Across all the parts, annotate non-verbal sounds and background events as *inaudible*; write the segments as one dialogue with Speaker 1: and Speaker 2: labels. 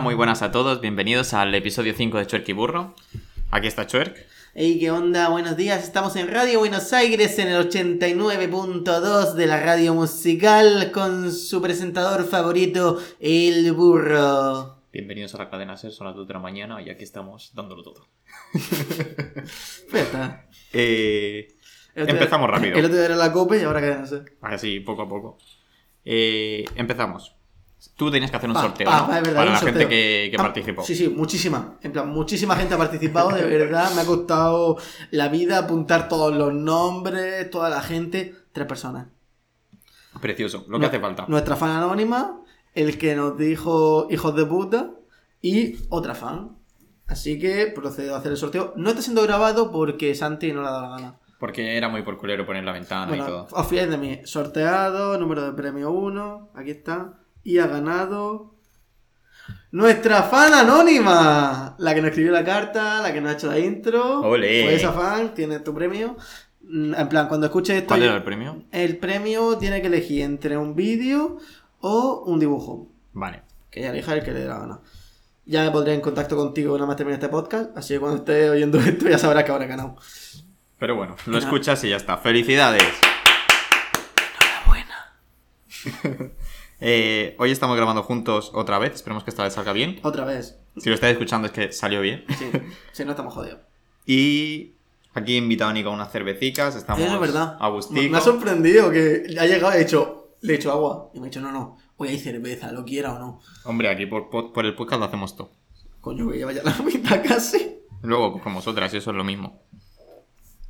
Speaker 1: Hola, muy buenas a todos. Bienvenidos al episodio 5 de Chuerk y Burro. Aquí está Chuerk.
Speaker 2: Hey, ¿qué onda? Buenos días. Estamos en Radio Buenos Aires en el 89.2 de la radio musical con su presentador favorito, El Burro.
Speaker 1: Bienvenidos a la cadena SER, son las 2 de la mañana y aquí estamos dándolo todo. *laughs*
Speaker 2: Está.
Speaker 1: Eh, Empezamos rápido.
Speaker 2: El otro era la copa y ahora no sé.
Speaker 1: así, poco a poco. Eh, empezamos. Tú tenías que hacer un
Speaker 2: Pa,
Speaker 1: sorteo
Speaker 2: pa,
Speaker 1: ¿no?
Speaker 2: pa, es verdad,
Speaker 1: para la
Speaker 2: sorteo.
Speaker 1: gente que, que
Speaker 2: Ah,
Speaker 1: participó.
Speaker 2: Sí, sí, muchísima. En plan, muchísima gente ha participado, de verdad. Me ha costado la vida apuntar todos los nombres, toda la gente. Tres personas.
Speaker 1: Precioso, lo que hace falta.
Speaker 2: Nuestra fan anónima, el que nos dijo hijos de puta y otra fan. Así que procedo a hacer el sorteo. No está siendo grabado porque Santi no le ha dado la gana.
Speaker 1: Porque era muy por culero poner la ventana y
Speaker 2: bueno,
Speaker 1: todo.
Speaker 2: os fiáis de mí. Sorteado, número de premio 1. Aquí está. Y ha ganado. Nuestra fan anónima. La que nos escribió la carta, la que nos ha hecho la intro.
Speaker 1: Ole.
Speaker 2: Pues esa fan tiene tu premio. Mm, En plan, cuando escuches esto.
Speaker 1: ¿Cuál era el premio?
Speaker 2: El premio tiene que elegir entre un vídeo o un dibujo.
Speaker 1: Vale.
Speaker 2: Que ya elija el que le dé la gana. Ya me pondré en contacto contigo una más termine este podcast. Así que cuando estés oyendo *laughs* esto ya sabrás que habrá ganado.
Speaker 1: Pero bueno, lo escuchas y ya está. ¡Felicidades!
Speaker 2: Enhorabuena. *laughs*
Speaker 1: Eh, hoy estamos grabando juntos otra vez. Esperemos que esta vez salga bien.
Speaker 2: Otra vez.
Speaker 1: Si lo estáis escuchando es que salió bien.
Speaker 2: Sí, sí, no estamos jodidos. *laughs*
Speaker 1: Y aquí he invitado a Nico a unas cervecicas. Estamos
Speaker 2: Es verdad. Me, me ha sorprendido que ha llegado y ha dicho, le he hecho agua. Y me ha dicho, no, no, hoy hay cerveza, lo quiera o no.
Speaker 1: Hombre, aquí por, por- por el podcast lo hacemos todo.
Speaker 2: Coño, que lleva ya la *laughs* mitad casi.
Speaker 1: Luego, pues con vosotras, y eso es lo mismo.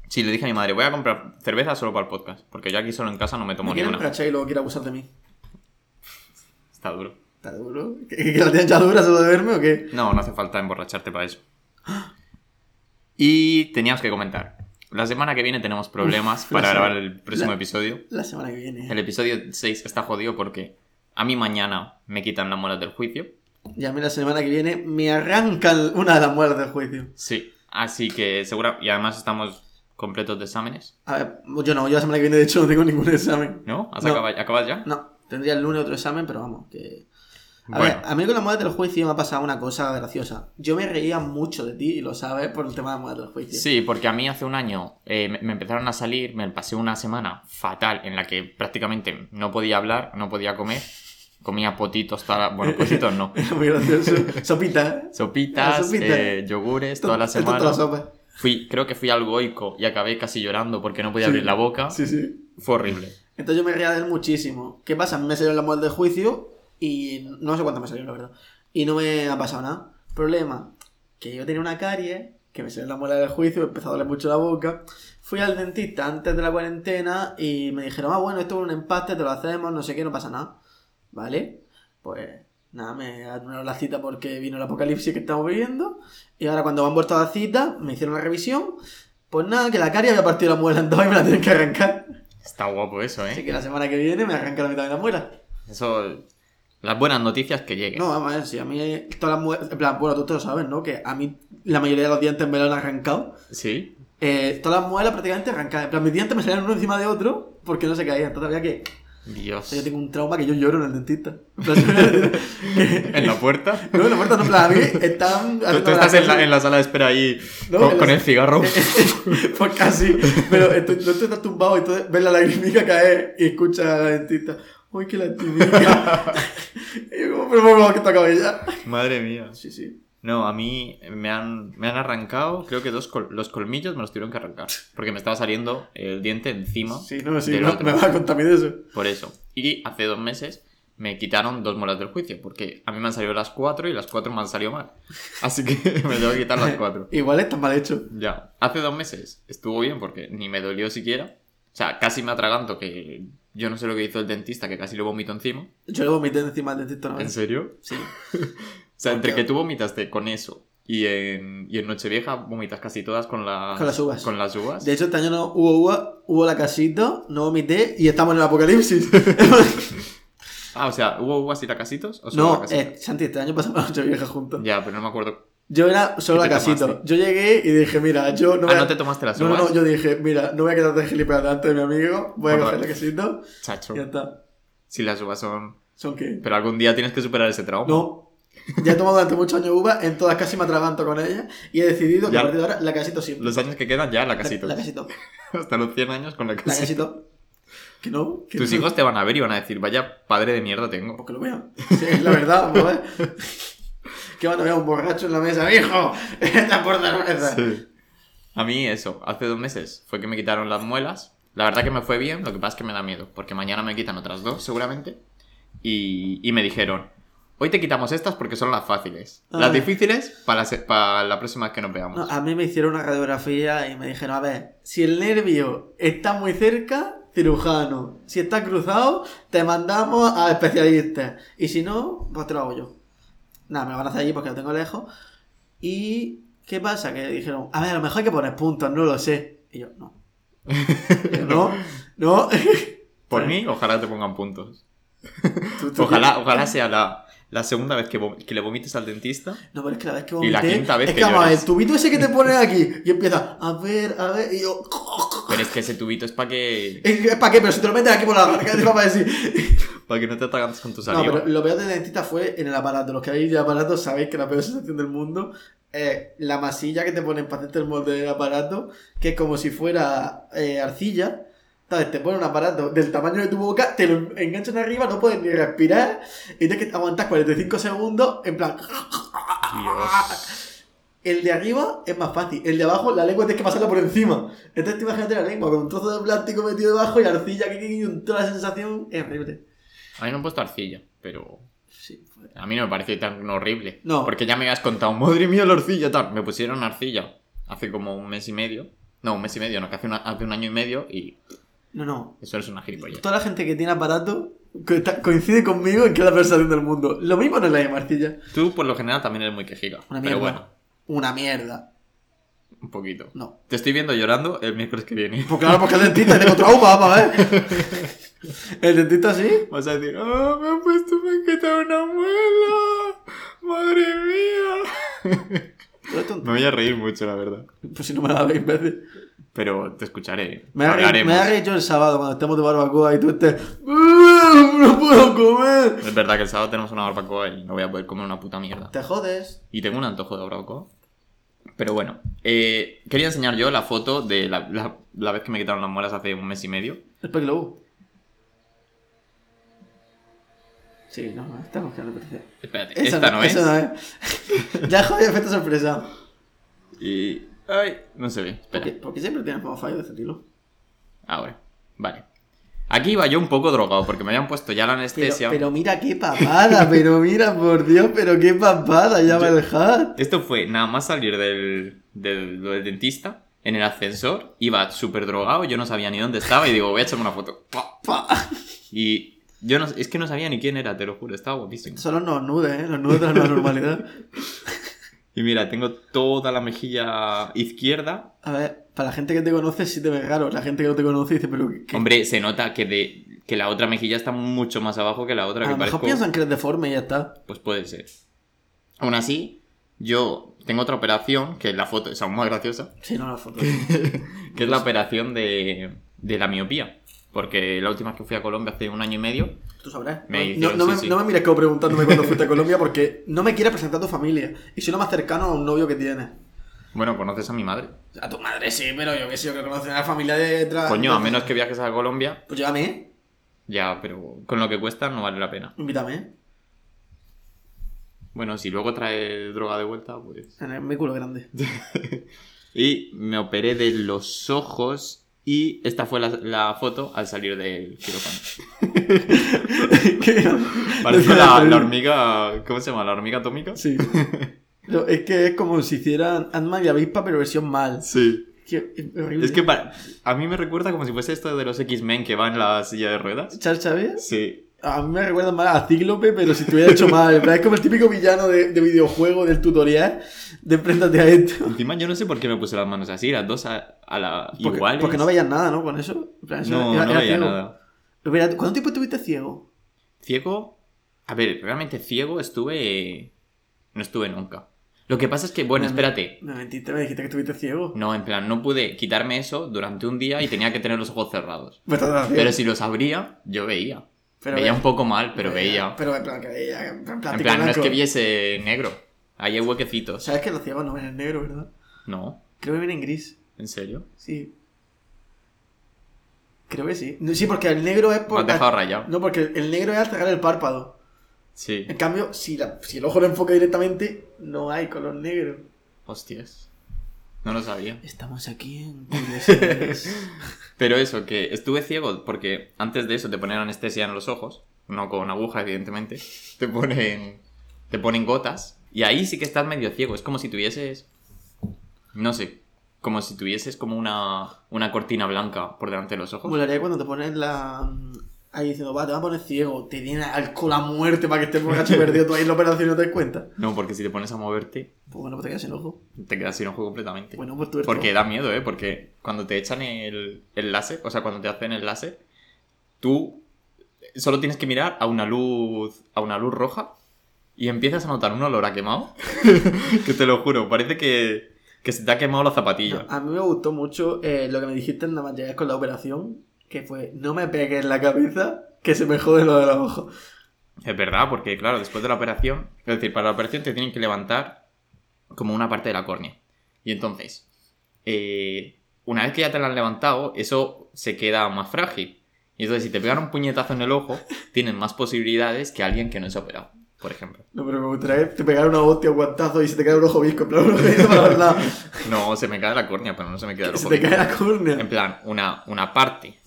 Speaker 1: Sí, le dije a mi madre, voy a comprar cerveza solo para el podcast. Porque yo aquí solo en casa no me tomo
Speaker 2: Me
Speaker 1: ni una.
Speaker 2: y luego quiere abusar de mí.
Speaker 1: Está duro.
Speaker 2: ¿Está duro? ¿Que, que la tienes ya dura solo de verme o qué?
Speaker 1: No, no hace falta emborracharte para eso. *gasps* Y teníamos que comentar. La semana que viene tenemos problemas
Speaker 2: Uf,
Speaker 1: para grabar el próximo
Speaker 2: la-
Speaker 1: episodio.
Speaker 2: La semana que viene.
Speaker 1: El episodio 6 está jodido porque a mí mañana me quitan las muelas del juicio.
Speaker 2: Y a mí la semana que viene me arrancan una de las muelas del juicio.
Speaker 1: Sí, así que seguro. Y además estamos completos de exámenes.
Speaker 2: A ver, yo no, yo la semana que viene de hecho no tengo ningún examen.
Speaker 1: ¿No? ¿Has
Speaker 2: No.
Speaker 1: acabado, ¿Acabas ya?
Speaker 2: No, tendría el lunes otro examen, pero vamos, que... A
Speaker 1: Bueno.
Speaker 2: ver, a mí con las muelas del juicio me ha pasado una cosa graciosa. Yo me reía mucho de ti, y lo sabes, por el tema de las muelas del juicio.
Speaker 1: Sí, porque a mí hace un año eh, me, empezaron a salir, me pasé una semana fatal en la que prácticamente no podía hablar, no podía comer. Comía potitos, toda la- bueno, potitos no. *laughs*
Speaker 2: Muy gracioso. Sopita, ¿eh?
Speaker 1: Sopitas,
Speaker 2: La sopita.
Speaker 1: eh, yogures, toda la semana.
Speaker 2: toda la sopa.
Speaker 1: Fui, creo que fui al goico y acabé casi llorando porque no podía
Speaker 2: Sí.
Speaker 1: abrir la boca.
Speaker 2: Sí, sí.
Speaker 1: Fue horrible.
Speaker 2: Entonces yo me reía de él muchísimo. ¿Qué pasa? Me salieron las muelas del juicio y no sé cuánto me salieron, la verdad. Y no me ha pasado nada. Problema, que yo tenía una carie, que me salió la muela del juicio, empezó a doler mucho la boca. Fui al dentista antes de la cuarentena y me dijeron, ah, bueno, esto es un empaste, te lo hacemos, no sé qué, no pasa nada. ¿Vale? Pues nada, me anularon la cita porque vino el apocalipsis que estamos viviendo. Y ahora cuando me han vuelto a la cita, me hicieron la revisión. Pues nada, que la carie había partido la muela en dos y me la tienen que arrancar.
Speaker 1: Está guapo eso,
Speaker 2: Así
Speaker 1: ¿eh?
Speaker 2: que la semana que viene me arranca la mitad de la muela.
Speaker 1: Eso. Las buenas noticias que lleguen.
Speaker 2: No, vamos a ver, si a mí todas las muelas. En plan, bueno, tú te lo sabes, ¿no? Que a mí la mayoría de los dientes me lo han arrancado.
Speaker 1: Sí.
Speaker 2: Eh, todas las muelas prácticamente arrancadas. En plan, mis dientes me salían uno encima de otro porque no se caían. Todavía que. O
Speaker 1: Dios.
Speaker 2: sea, yo tengo un trauma que yo lloro en el dentista. *laughs* *laughs* En
Speaker 1: la puerta. *laughs*
Speaker 2: No, en la puerta no, en plan, a mí están.
Speaker 1: Tú, tú estás en la, en la sala de espera ahí
Speaker 2: No,
Speaker 1: con,
Speaker 2: en
Speaker 1: con
Speaker 2: la-
Speaker 1: el cigarro.
Speaker 2: pues casi. Pero no tú estás tumbado y tú ves la lagrimica caer y escuchas a la dentista. ¡Uy, qué lagrimica! y yo, como, pero favor, que acabe ya.
Speaker 1: Madre mía.
Speaker 2: Sí, sí.
Speaker 1: No, a mí me han, me han arrancado, creo que dos col- los colmillos me los tuvieron que arrancar. Porque me estaba saliendo el diente encima.
Speaker 2: Sí, no, sí,
Speaker 1: del
Speaker 2: no,
Speaker 1: otro.
Speaker 2: me vas a de eso.
Speaker 1: Por eso. Y hace dos meses me quitaron dos muelas del juicio. Porque a mí me han salido las cuatro y las cuatro me han salido mal. Así que *laughs* me tengo que quitar las cuatro. *laughs*
Speaker 2: Igual está mal hecho.
Speaker 1: Ya. Hace dos meses estuvo bien porque ni me dolió siquiera. O sea, casi me atraganto que yo no sé lo que hizo el dentista, que casi lo vomito encima.
Speaker 2: Yo le vomité encima del dentista una
Speaker 1: ¿En serio?
Speaker 2: Sí. *laughs*
Speaker 1: O sea, entre que tú vomitaste con eso y en, y en Nochevieja vomitas casi todas con las,
Speaker 2: Con las uvas.
Speaker 1: Con las uvas.
Speaker 2: De hecho, este año no hubo uva, hubo la casita, no vomité y estamos en el apocalipsis. *laughs*
Speaker 1: Ah, o sea, ¿hubo uvas y lacasitos? ¿O solo
Speaker 2: no,
Speaker 1: lacasitos?
Speaker 2: eh, Santi, este año pasamos la noche vieja juntos.
Speaker 1: Ya, pero no me acuerdo.
Speaker 2: Yo era solo
Speaker 1: ¿Qué
Speaker 2: la
Speaker 1: tomaste?
Speaker 2: Yo llegué y dije, mira, yo no voy
Speaker 1: ah,
Speaker 2: a...
Speaker 1: ¿no te tomaste las uvas?
Speaker 2: no, no, yo dije, mira, no voy a quedar de gilipollas delante de mi amigo, voy a
Speaker 1: Bueno,
Speaker 2: coger la casita
Speaker 1: Chacho.
Speaker 2: y ya está.
Speaker 1: Si las uvas son...
Speaker 2: ¿Son qué?
Speaker 1: Pero algún día tienes que superar ese trauma.
Speaker 2: No, Ya he tomado durante muchos años uva, en todas casi me atraganto con ella. Y he decidido que
Speaker 1: Ya.
Speaker 2: a partir de ahora la casito siempre.
Speaker 1: Los años que quedan ya la casito.
Speaker 2: La casito. *laughs*
Speaker 1: Hasta los 100 años con la
Speaker 2: La
Speaker 1: casito.
Speaker 2: casito. Que no. Que
Speaker 1: Tus
Speaker 2: no.
Speaker 1: hijos te van a ver y van a decir, vaya padre de mierda tengo.
Speaker 2: Porque lo vean. Sí, es la verdad, ver. Que van a ver *laughs* a un borracho en la mesa, hijo. *laughs* Esta por cerveza.
Speaker 1: A mí eso, hace dos meses fue que me quitaron las muelas. La verdad que me fue bien, lo que pasa es que me da miedo, porque mañana me quitan otras dos seguramente. Y, y me dijeron, hoy te quitamos estas porque son las fáciles. Las
Speaker 2: Ah.
Speaker 1: difíciles para la, se- para la próxima vez que nos veamos.
Speaker 2: No, a mí me hicieron una radiografía y me dijeron, a ver, si el nervio está muy cerca, cirujano. Si está cruzado, te mandamos a especialistas. Y si no, pues te lo hago yo. Nada, me lo van a hacer allí porque lo tengo lejos. Y, ¿qué pasa? Que dijeron, a ver, a lo mejor hay que poner puntos, no lo sé. Y yo, no. Y yo, no, no. *laughs*
Speaker 1: Por *laughs* mí, ojalá te pongan puntos.
Speaker 2: Tú- tú-
Speaker 1: Ojalá, ojalá sea la, la segunda vez que, que le vomites al dentista.
Speaker 2: No, pero es que la vez que
Speaker 1: Y la
Speaker 2: vomité,
Speaker 1: quinta vez
Speaker 2: es
Speaker 1: que
Speaker 2: que vamos a el tubito ese que te *laughs* ponen aquí y empieza a ver, a ver, y yo. *laughs*
Speaker 1: Pero es que ese tubito es para que,
Speaker 2: ¿Es para qué? Pero si te lo metes aquí por la garganta, para decir. *laughs*
Speaker 1: para que no te atragantes con tu
Speaker 2: No,
Speaker 1: saliva.
Speaker 2: pero lo peor del dentista fue en el aparato. Los que habéis de aparato sabéis que la peor sensación del mundo es la masilla que te ponen para hacerte el molde del aparato, que es como si fuera eh, arcilla. ¿Sabes? Te ponen un aparato del tamaño de tu boca, te lo enganchan arriba, no puedes ni respirar y tienes que aguantar 45 segundos en plan.
Speaker 1: Dios.
Speaker 2: El de arriba es más fácil, el de abajo la lengua tienes que pasarla por encima. Entonces te imagínate la lengua con un trozo de plástico metido debajo y arcilla que que- toda la sensación es horrible.
Speaker 1: A mí me han puesto arcilla, pero
Speaker 2: Sí, fue-
Speaker 1: a mí no me parece tan horrible.
Speaker 2: No.
Speaker 1: Porque ya me habías contado, madre mía, la arcilla, tal. Me pusieron arcilla hace como un mes y medio. No, un mes y medio, no, que hace, una- hace un año y medio y
Speaker 2: No, no,
Speaker 1: eso es una gilipollez.
Speaker 2: Toda la gente que tiene aparato coincide conmigo en que es la peor del mundo. Lo mismo no es la de Marcilla.
Speaker 1: Tú, por lo general, también eres muy quejiga.
Speaker 2: Una mierda.
Speaker 1: Pero bueno,
Speaker 2: Una mierda.
Speaker 1: un poquito.
Speaker 2: No.
Speaker 1: Te estoy viendo llorando el miércoles que viene.
Speaker 2: Pues claro, porque el dentista tengo trauma, para ver. *laughs* El dentista sí.
Speaker 1: Vas a decir, ¡ah, me han puesto, quitado una muela! ¡Madre mía! Me voy a reír mucho, la verdad.
Speaker 2: Pues si no me la veis, imbécil.
Speaker 1: Pero te escucharé.
Speaker 2: Me
Speaker 1: Hablaremos.
Speaker 2: me reír yo el sábado cuando estemos de barbacoa y tú estés. "Ah, ¡No puedo comer!
Speaker 1: Es verdad que el sábado tenemos una barbacoa y no voy a poder comer una puta mierda.
Speaker 2: Te jodes.
Speaker 1: Y tengo un antojo de barbacoa. Pero bueno, eh, quería enseñar yo la foto de la, la- la vez que me quitaron las muelas hace un mes y medio.
Speaker 2: El Glow. Sí, no, estamos que no parece.
Speaker 1: Espérate, esta no, es.
Speaker 2: Eso no es. *laughs* ya joder, efecto sorpresa.
Speaker 1: Y. Ay, no se ve.
Speaker 2: ¿Por
Speaker 1: Espera.
Speaker 2: qué, por qué siempre tienes como fallo de este estilo?
Speaker 1: Ahora. Vale. Aquí iba yo un poco drogado porque me habían puesto ya la anestesia.
Speaker 2: pero mira qué papada, pero mira, por Dios, pero qué papada, llama
Speaker 1: Yo-
Speaker 2: el hat.
Speaker 1: Esto fue nada más salir del, del, dentista. En el ascensor, iba súper drogado, yo no sabía ni dónde estaba y digo, voy a echarme una foto. Pa.
Speaker 2: Pa.
Speaker 1: Y yo no, es que no sabía ni quién era, te lo juro, estaba guapísimo.
Speaker 2: Son los nudes, ¿eh? Los nudos de la normalidad. *laughs*
Speaker 1: Y mira, tengo toda la mejilla izquierda.
Speaker 2: A ver, para la gente que te conoce sí te ve raro. La gente que no te conoce dice, pero ¿qué?
Speaker 1: Hombre, se nota que, de, que la otra mejilla está mucho más abajo que la otra,
Speaker 2: A lo mejor
Speaker 1: parezco...
Speaker 2: piensan que eres deforme y ya está.
Speaker 1: Pues puede ser. Aún así, yo tengo otra operación, que la foto es aún más graciosa,
Speaker 2: Sí, no, la foto. *laughs*
Speaker 1: que es la operación de, de la miopía. Porque la última vez que fui a Colombia hace un año y medio,
Speaker 2: Tú sabrás.
Speaker 1: Me
Speaker 2: no,
Speaker 1: hicieron,
Speaker 2: no
Speaker 1: sí,
Speaker 2: me,
Speaker 1: sí.
Speaker 2: no me mires como preguntándome cuándo fuiste a Colombia porque no me quieres presentar a tu familia. Y soy lo más cercano a un novio que tienes.
Speaker 1: bueno, conoces a mi madre.
Speaker 2: A tu madre sí, pero yo que sé, yo que conozco a la familia de detrás.
Speaker 1: Coño, a menos que viajes a Colombia,
Speaker 2: Pues llévame,
Speaker 1: ya, pero con lo que cuesta no vale la pena.
Speaker 2: Invítame.
Speaker 1: Bueno, si luego trae droga de vuelta, pues...
Speaker 2: En mi culo grande. *laughs*
Speaker 1: Y me operé de los ojos y esta fue la, la foto al salir del quirófano. *laughs*
Speaker 2: ¿Qué?
Speaker 1: Parece *laughs* la, la hormiga... ¿Cómo se llama? ¿La hormiga atómica?
Speaker 2: Sí. No, es que es como si hicieran Ant-Man y Avispa, pero versión mal.
Speaker 1: Sí.
Speaker 2: Qué- es horrible.
Speaker 1: Es que a mí me recuerda como si fuese esto de los X-Men que va en la silla de ruedas.
Speaker 2: ¿Charles Xavier?
Speaker 1: Sí.
Speaker 2: A mí me recuerda más a Cíclope, pero si estuviera hecho mal. En plan, Es como el típico villano de, de videojuego del tutorial de enfréntate a esto.
Speaker 1: Encima yo no sé por qué me puse las manos así, las dos a, a la
Speaker 2: Porque,
Speaker 1: iguales.
Speaker 2: porque no veías nada, ¿no? Con eso. Plan, eso
Speaker 1: No,
Speaker 2: era-
Speaker 1: no
Speaker 2: era
Speaker 1: veía
Speaker 2: ciego.
Speaker 1: nada.
Speaker 2: Espera, ¿Cuánto tiempo estuviste ciego?
Speaker 1: Ciego. A ver, realmente ciego estuve. No estuve nunca. Lo que pasa es que, bueno, espérate.
Speaker 2: Me mentiste, me dijiste que estuviste ciego.
Speaker 1: No, en plan, no pude quitarme eso durante un día y tenía que tener los ojos cerrados. *laughs*
Speaker 2: Haciendo.
Speaker 1: Pero si los abría, yo veía.
Speaker 2: Pero
Speaker 1: veía
Speaker 2: ve-
Speaker 1: un poco mal, pero veía.
Speaker 2: Pero en plan, que veía. En plan,
Speaker 1: En plan, no es que viese negro. Ahí hay huequecitos.
Speaker 2: ¿Sabes que los ciegos no ven en negro, verdad?
Speaker 1: No,
Speaker 2: Creo que ven en gris.
Speaker 1: ¿en serio?
Speaker 2: Sí. Creo que sí. No, sí, porque el negro es
Speaker 1: Me
Speaker 2: por.
Speaker 1: has dejado rayado.
Speaker 2: No, porque el negro es al cerrar el párpado.
Speaker 1: Sí.
Speaker 2: En cambio, si, la- si el ojo lo enfoca directamente, no hay color negro.
Speaker 1: Hostias. No lo sabía.
Speaker 2: Estamos aquí en curiosidades. *laughs*
Speaker 1: Pero eso, que estuve ciego porque antes de eso te ponen anestesia en los ojos, no con aguja, evidentemente. Te ponen, te ponen gotas y ahí sí que estás medio ciego. Es como si tuvieses, no sé, como si tuvieses como una, una cortina blanca por delante de los ojos.
Speaker 2: Molaría cuando te pones la. Ahí diciendo, va, te vas a poner ciego, te tiene alcohol a muerte para que estés borracho perdido tú ahí en la operación y no te des cuenta.
Speaker 1: No, porque si te pones a moverte,
Speaker 2: Pues bueno, pues te quedas sin ojo.
Speaker 1: te quedas sin ojo completamente.
Speaker 2: Bueno, pues tú eres
Speaker 1: Porque da miedo, ¿eh? Porque cuando te echan el, el láser, o sea, cuando te hacen el láser, tú solo tienes que mirar a una luz, a una luz roja y empiezas a notar un olor a quemado. *laughs* que te lo juro, parece que, que se te ha quemado la zapatilla.
Speaker 2: No, a mí me gustó mucho eh, lo que me dijiste nada más llegar con la operación, que fue, no me pegues en la cabeza, que se me jode lo de los.
Speaker 1: Es verdad, porque claro, después de la operación, es decir, para la operación te tienen que levantar como una parte de la córnea. Y entonces, eh, una vez que ya te la han levantado, eso se queda más frágil. Y entonces, si te pegan un puñetazo en el ojo, tienen más posibilidades que alguien que no se ha operado, por ejemplo.
Speaker 2: No, pero me gustaría que te pegara una hostia, un guantazo y se te cae un ojo visco, en plan, *laughs* un ojo para.
Speaker 1: No, se me cae la córnea, pero no se me queda el *laughs*
Speaker 2: Se
Speaker 1: ojo.
Speaker 2: te cae la córnea.
Speaker 1: En plan, una, una parte.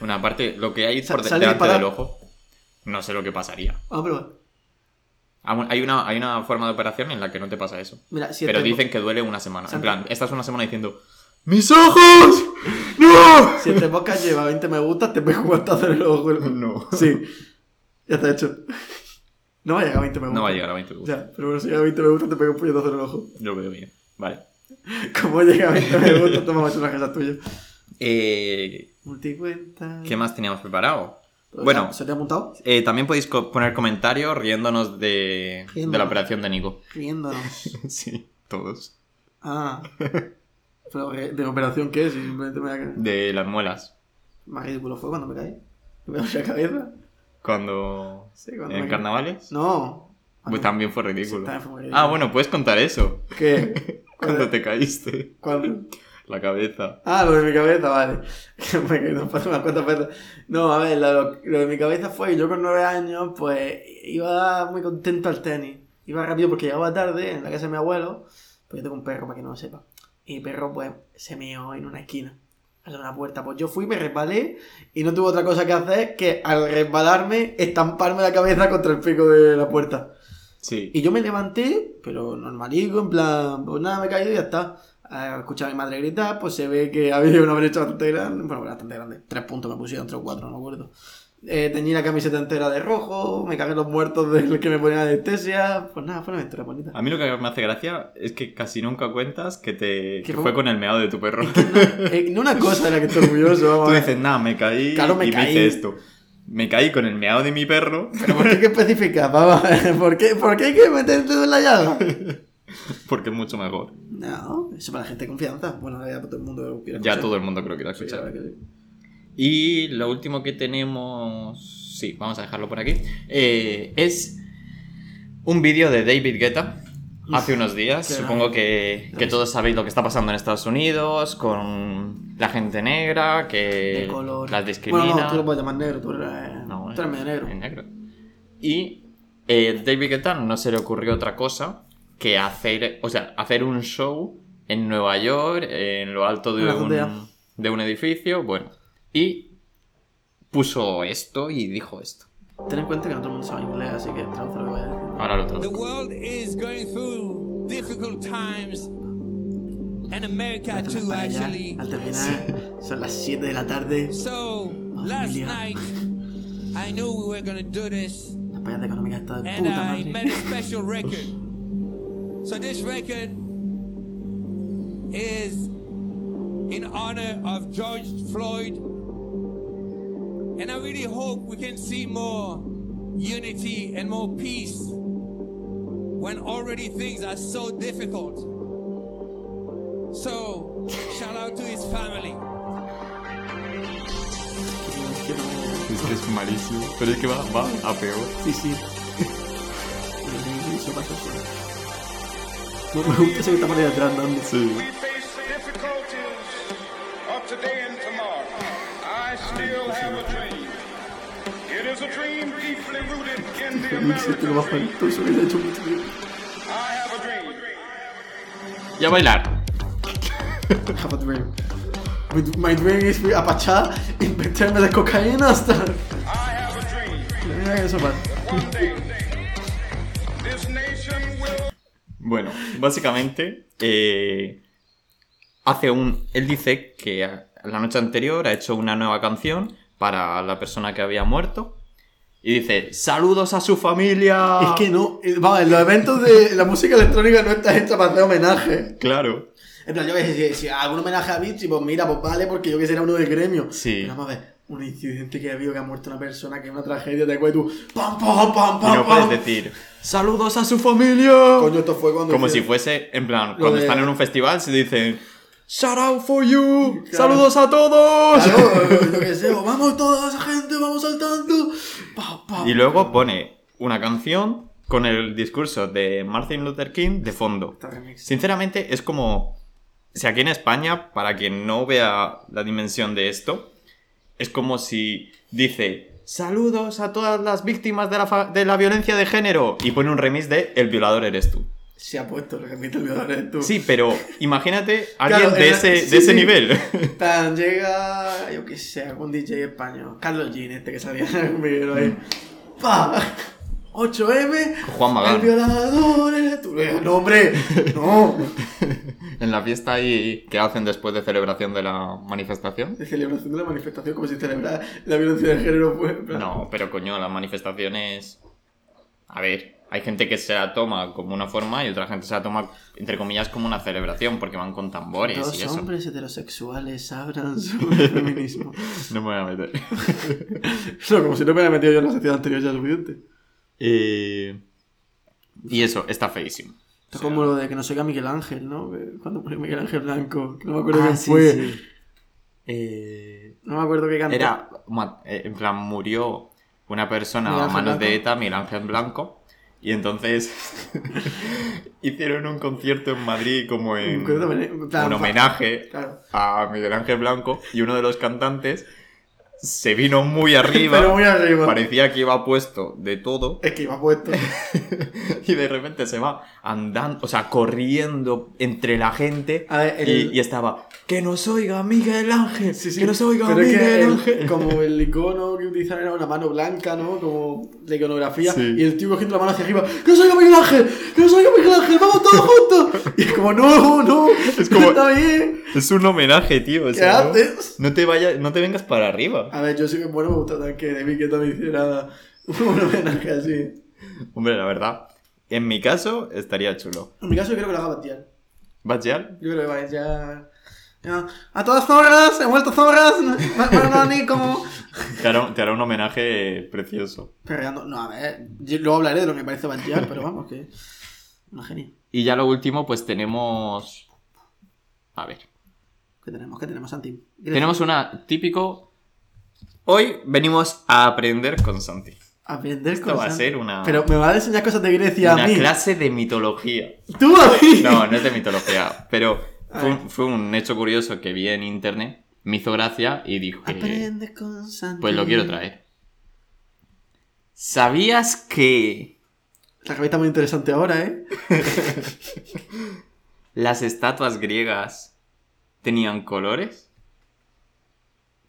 Speaker 1: Una parte, lo que hay por delante del ojo, no sé lo que pasaría.
Speaker 2: Vamos a probar.
Speaker 1: Aún Hay una, hay una forma de operación en la que no te pasa eso.
Speaker 2: Mira, si
Speaker 1: Pero dicen que duele una semana. En plan, estás una semana diciendo ¡Mis ojos! ¡No!
Speaker 2: Si este podcast lleva 20 me gustas, te pego un guantazo en el ojo. *laughs*
Speaker 1: No.
Speaker 2: Sí. Ya está hecho. No va a llegar a 20 me gustas.
Speaker 1: No va a llegar a 20 me gusta.
Speaker 2: Ya, pero bueno, si llega a 20 me gustas, te pego un puñetazo en el ojo.
Speaker 1: Lo veo bien. Vale. *laughs*
Speaker 2: Como llega a 20 me gustas, toma más una casa tuya.
Speaker 1: Eh,
Speaker 2: Multicuenta.
Speaker 1: ¿Qué más teníamos preparado?
Speaker 2: ¿Todo
Speaker 1: Bueno.
Speaker 2: ¿Se te ha montado?
Speaker 1: Eh, también podéis co- poner comentarios riéndonos de, de la
Speaker 2: Riéndonos.
Speaker 1: operación de Nico.
Speaker 2: Riéndonos. *laughs*
Speaker 1: sí, todos.
Speaker 2: Ah. *laughs* Pero, eh, ¿de operación qué? Si simplemente me da
Speaker 1: De las muelas.
Speaker 2: Más ridículo fue cuando me caí. Me la cabeza.
Speaker 1: Cuando...
Speaker 2: Sí, cuando
Speaker 1: ¿En
Speaker 2: me
Speaker 1: carnavales?
Speaker 2: No.
Speaker 1: Pues también fue ridículo.
Speaker 2: Sí, también fue muy ridículo.
Speaker 1: Ah, bueno, puedes contar eso.
Speaker 2: ¿Qué? *laughs*
Speaker 1: Cuando te caíste.
Speaker 2: ¿Cuándo? *laughs*
Speaker 1: La cabeza.
Speaker 2: Ah, lo de mi cabeza, vale. me caí unas cuantas veces. No, a ver, lo, lo de mi cabeza fue que yo con nueve años, pues iba muy contento al tenis. Iba rápido porque llegaba tarde en la casa de mi abuelo. Pues yo tengo un perro para que no lo sepa. Y mi perro, pues, se meó en una esquina. De una puerta. Pues yo fui, me resbalé y no tuve otra cosa que hacer que al resbalarme, estamparme la cabeza contra el pico de la puerta.
Speaker 1: Sí.
Speaker 2: Y yo me levanté, pero normalico, en plan, pues nada, me he caído y ya está. A escuchar a mi madre gritar, pues se ve que había una brecha bastante grande, bueno, bastante grande, tres puntos me pusieron, tres o cuatro, no me acuerdo. Eh, tenía la camiseta entera de rojo, me cagué los muertos *laughs* del que me ponía anestesia, pues nada, fue una aventura bonita.
Speaker 1: A mí lo que me hace gracia es que casi nunca cuentas que te
Speaker 2: ¿Qué
Speaker 1: que fue
Speaker 2: fue?
Speaker 1: con el meado de tu perro.
Speaker 2: Eh, no una cosa de la que estoy orgulloso, vamos
Speaker 1: Tú dices, nada, me caí
Speaker 2: Claro, me
Speaker 1: y me
Speaker 2: caí.
Speaker 1: hice esto. Me caí con el meado de mi perro
Speaker 2: Pero ¿por qué que especificas? Vamos a ver, ¿por qué, ¿por qué hay que meter el dedo en la llaga? *laughs*
Speaker 1: porque es mucho mejor.
Speaker 2: No, eso para la gente de confianza. Bueno, ya todo el mundo quiere
Speaker 1: Ya
Speaker 2: escuchar.
Speaker 1: todo el mundo creo que lo
Speaker 2: verdad que sí.
Speaker 1: Y lo último que tenemos, sí, vamos a dejarlo por aquí, eh, es un vídeo de David Guetta hace unos días. Supongo que, que todos sabéis lo que está pasando en Estados Unidos con la gente negra, que
Speaker 2: color.
Speaker 1: las discrimina.
Speaker 2: Bueno, no, tú lo puedes llamar negro, tú eres,
Speaker 1: No,
Speaker 2: tú eres medio negro.
Speaker 1: negro. Y eh, David Guetta no se le ocurrió otra cosa que hacer, o sea, hacer un show en Nueva York, en lo alto de un, de un edificio, bueno, y puso esto y dijo esto.
Speaker 2: Ten en cuenta que no todo el mundo sabe inglés, así que traduce lo que vaya a decir.
Speaker 1: Ahora lo
Speaker 3: The
Speaker 1: traduzco.
Speaker 3: world is going through difficult times, and America too, actually.
Speaker 2: Al terminar, *laughs* son las 7 de la tarde.
Speaker 3: So last night, I knew we were gonna do this,
Speaker 2: Las payas económicas está de
Speaker 3: and
Speaker 2: puta
Speaker 3: I made
Speaker 2: madre.
Speaker 3: a special *laughs* record. So this record is in honor of George Floyd, and I really hope we can see more unity and more peace when already things are so difficult. So, shout out to his family.
Speaker 1: Es que es malísimo. Pero es que va, va a peor.
Speaker 2: Sí, sí. Pero sí, eso pasa solo. No me gusta ese que está por ahí atrás andando.
Speaker 1: Sí.
Speaker 4: I still have a dream. It is a dream deeply rooted in the American
Speaker 2: tiempo.
Speaker 4: I have a dream.
Speaker 1: Y a bailar. *laughs*
Speaker 2: Have a dream. My, dream is be apachar y meterme de cocaína hasta.
Speaker 4: I have a dream.
Speaker 2: Mira eso.
Speaker 4: One day, this nation will
Speaker 1: Bueno, básicamente, eh, hace un. Él dice que a- la noche anterior ha hecho una nueva canción para la persona que había muerto. Y dice: ¡Saludos a su familia!
Speaker 2: Es que no. eh, Vamos, en los eventos de la música electrónica no está hecha para hacer homenaje.
Speaker 1: Claro.
Speaker 2: En plan, yo que si, si algún homenaje a Vichy, pues mira, pues vale, porque yo que sé, era uno del gremio.
Speaker 1: Sí.
Speaker 2: Pero vamos a ver, un incidente que ha habido que ha muerto una persona, que es una tragedia, te acuerdas tú, pam, pam, pam,
Speaker 1: Y
Speaker 2: pam,
Speaker 1: no
Speaker 2: pam.
Speaker 1: puedes decir: ¡Saludos a su familia!
Speaker 2: Coño, esto fue cuando.
Speaker 1: Como si fuese, en plan, cuando
Speaker 2: de-
Speaker 1: están en un festival se dicen Shout out for you,
Speaker 2: Claro.
Speaker 1: saludos a todos.
Speaker 2: Claro, *laughs* yo que vamos toda esa gente, vamos saltando. Pa, pa.
Speaker 1: Y luego pone una canción con el discurso de Martin Luther King de fondo. Sinceramente es como si aquí en España, para quien no vea la dimensión de esto, es como si dice saludos a todas las víctimas de la, fa- de la violencia de género y pone un remix de El violador eres tú.
Speaker 2: Se ha puesto, el violador eres tú.
Speaker 1: Sí, pero imagínate a *laughs* alguien
Speaker 2: Claro,
Speaker 1: de ese,
Speaker 2: sí,
Speaker 1: de ese
Speaker 2: sí.
Speaker 1: nivel. *laughs*
Speaker 2: Tan llega, yo qué sé, algún DJ español. Carlos Jean, este que salía en el video ahí. Pa. 8M.
Speaker 1: Juan Magán.
Speaker 2: El violador eres tú. Eh, No, hombre. No. *laughs*
Speaker 1: en la fiesta ahí que hacen después de celebración de la manifestación.
Speaker 2: De celebración de la manifestación como si celebrara la violencia de género fue. plan-
Speaker 1: No, pero coño, las manifestaciones. A ver, hay gente que se la toma como una forma y otra gente se la toma, entre comillas, como una celebración, porque van con tambores
Speaker 2: Dos
Speaker 1: y eso.
Speaker 2: hombres heterosexuales hablan *laughs* sobre el feminismo.
Speaker 1: No me voy a meter. *laughs*
Speaker 2: No, como si no me hubiera metido yo en la sección anterior ya suficiente.
Speaker 1: Eh, Y eso, está feísimo.
Speaker 2: Esto es como lo de que nos oiga Miguel Ángel, ¿no? Cuando murió Miguel Ángel Blanco, que no me acuerdo
Speaker 1: Ah,
Speaker 2: quién
Speaker 1: sí,
Speaker 2: fue.
Speaker 1: sí. Eh,
Speaker 2: No me acuerdo qué cantó.
Speaker 1: Era, eh, en plan, murió una persona a manos de. ETA, Miguel Ángel Blanco, y entonces *laughs* hicieron un concierto en Madrid como en
Speaker 2: Un
Speaker 1: homenaje a Miguel Ángel Blanco, y uno de los cantantes se vino muy arriba,
Speaker 2: Pero muy arriba.
Speaker 1: parecía que iba puesto de todo,
Speaker 2: Es que iba puesto. *laughs*
Speaker 1: y de repente se va andando, o sea, corriendo entre la gente,
Speaker 2: A ver, el-
Speaker 1: y, y estaba, que nos oiga Miguel Ángel,
Speaker 2: Sí, sí.
Speaker 1: que nos oiga
Speaker 2: Pero que
Speaker 1: Miguel
Speaker 2: el-
Speaker 1: Ángel.
Speaker 2: como el icono que utilizaron era una mano blanca, ¿no? Como de iconografía.
Speaker 1: Sí.
Speaker 2: Y el tío cogiendo la mano hacia arriba. ¡Que nos oiga Miguel Ángel! ¡Que nos oiga Miguel Ángel! ¡Vamos todos juntos! Y es como, no, no.
Speaker 1: Es como-
Speaker 2: Está bien.
Speaker 1: Es un homenaje, tío. o
Speaker 2: ¿Qué haces?
Speaker 1: No te vayas, no te vengas para arriba.
Speaker 2: A ver, yo sí que bueno, me gusta también que David Guetta me hiciera un homenaje así.
Speaker 1: Hombre, la verdad. En mi caso, estaría chulo.
Speaker 2: En mi caso, yo creo que lo haga Batial.
Speaker 1: ¿Batial?
Speaker 2: Yo creo que ya, A todas zorras, he vuelto zorras. Ni como. *laughs*
Speaker 1: Te hará, te hará un homenaje precioso.
Speaker 2: Perreando. No, a ver. yo Luego hablaré de lo que me parece Batial, pero vamos, que. Una genia.
Speaker 1: Y ya lo último, pues tenemos. A ver.
Speaker 2: ¿Qué tenemos? ¿Qué tenemos, Santi? ¿Qué
Speaker 1: Tenemos una típico. Hoy venimos a aprender con Santi.
Speaker 2: Aprender
Speaker 1: Esto va a ser una,
Speaker 2: Pero me va a enseñar cosas de Grecia
Speaker 1: una
Speaker 2: a mí.
Speaker 1: clase de mitología.
Speaker 2: ¡Tú a mí!
Speaker 1: No, no es de mitología, pero fue, un- fue un hecho curioso que vi en internet, me hizo gracia y dije,
Speaker 2: Aprende con Santi.
Speaker 1: pues lo quiero traer. ¿Sabías que
Speaker 2: La cabeza muy interesante ahora, ¿eh? *laughs*
Speaker 1: las estatuas griegas tenían colores?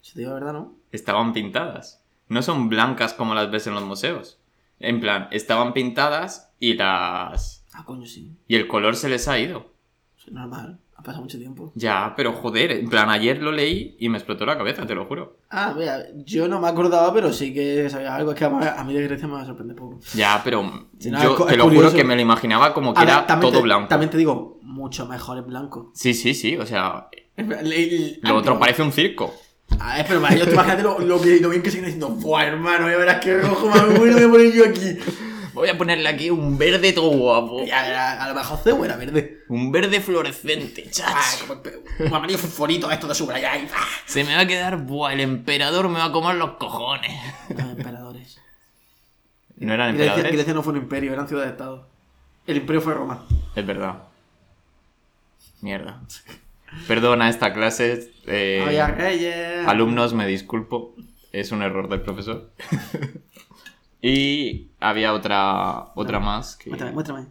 Speaker 2: Si te digo la verdad, ¿no?
Speaker 1: Estaban pintadas. No son blancas como las ves en los museos. En plan, estaban pintadas y las...
Speaker 2: Ah, coño, sí.
Speaker 1: Y el color se les ha ido.
Speaker 2: Es normal. Ha pasado mucho tiempo.
Speaker 1: Ya, pero joder, en plan, ayer lo leí y me explotó la cabeza, te lo juro.
Speaker 2: Ah, mira, yo no me acordaba, pero sí que sabía algo. Es que a mí de Grecia me sorprender poco.
Speaker 1: Ya, pero
Speaker 2: no,
Speaker 1: yo
Speaker 2: es
Speaker 1: te
Speaker 2: es
Speaker 1: lo
Speaker 2: curioso.
Speaker 1: juro que me lo imaginaba como que
Speaker 2: A
Speaker 1: era todo
Speaker 2: te-
Speaker 1: blanco.
Speaker 2: También te digo, mucho mejor en blanco.
Speaker 1: Sí, sí, sí, o sea,
Speaker 2: El- *laughs* el- el-
Speaker 1: lo otro parece un circo.
Speaker 2: A ver, pero ellos, tú imagínate lo, lo, que, lo bien que siguen diciendo. Buah, hermano, ya verás qué rojo más bueno voy a poner yo aquí.
Speaker 1: Voy a ponerle aquí un verde todo guapo.
Speaker 2: Ya, era- a lo mejor Zeus era verde.
Speaker 1: Un verde fluorescente,
Speaker 2: Ah, el- un amarillo fosforito esto de subrayar y ¡ah!
Speaker 1: Se me va a quedar, buah, el emperador me va a comer los cojones.
Speaker 2: Los emperadores.
Speaker 1: No eran
Speaker 2: Grecia,
Speaker 1: emperadores.
Speaker 2: Grecia no fue un imperio, eran ciudades-estado. El imperio fue Roma.
Speaker 1: Es verdad. Mierda. Perdona esta clase. eh,
Speaker 2: Había reyes.
Speaker 1: alumnos, me disculpo. Es un error del profesor. *laughs* y había otra otra más que
Speaker 2: Muéstrame, muéstrame.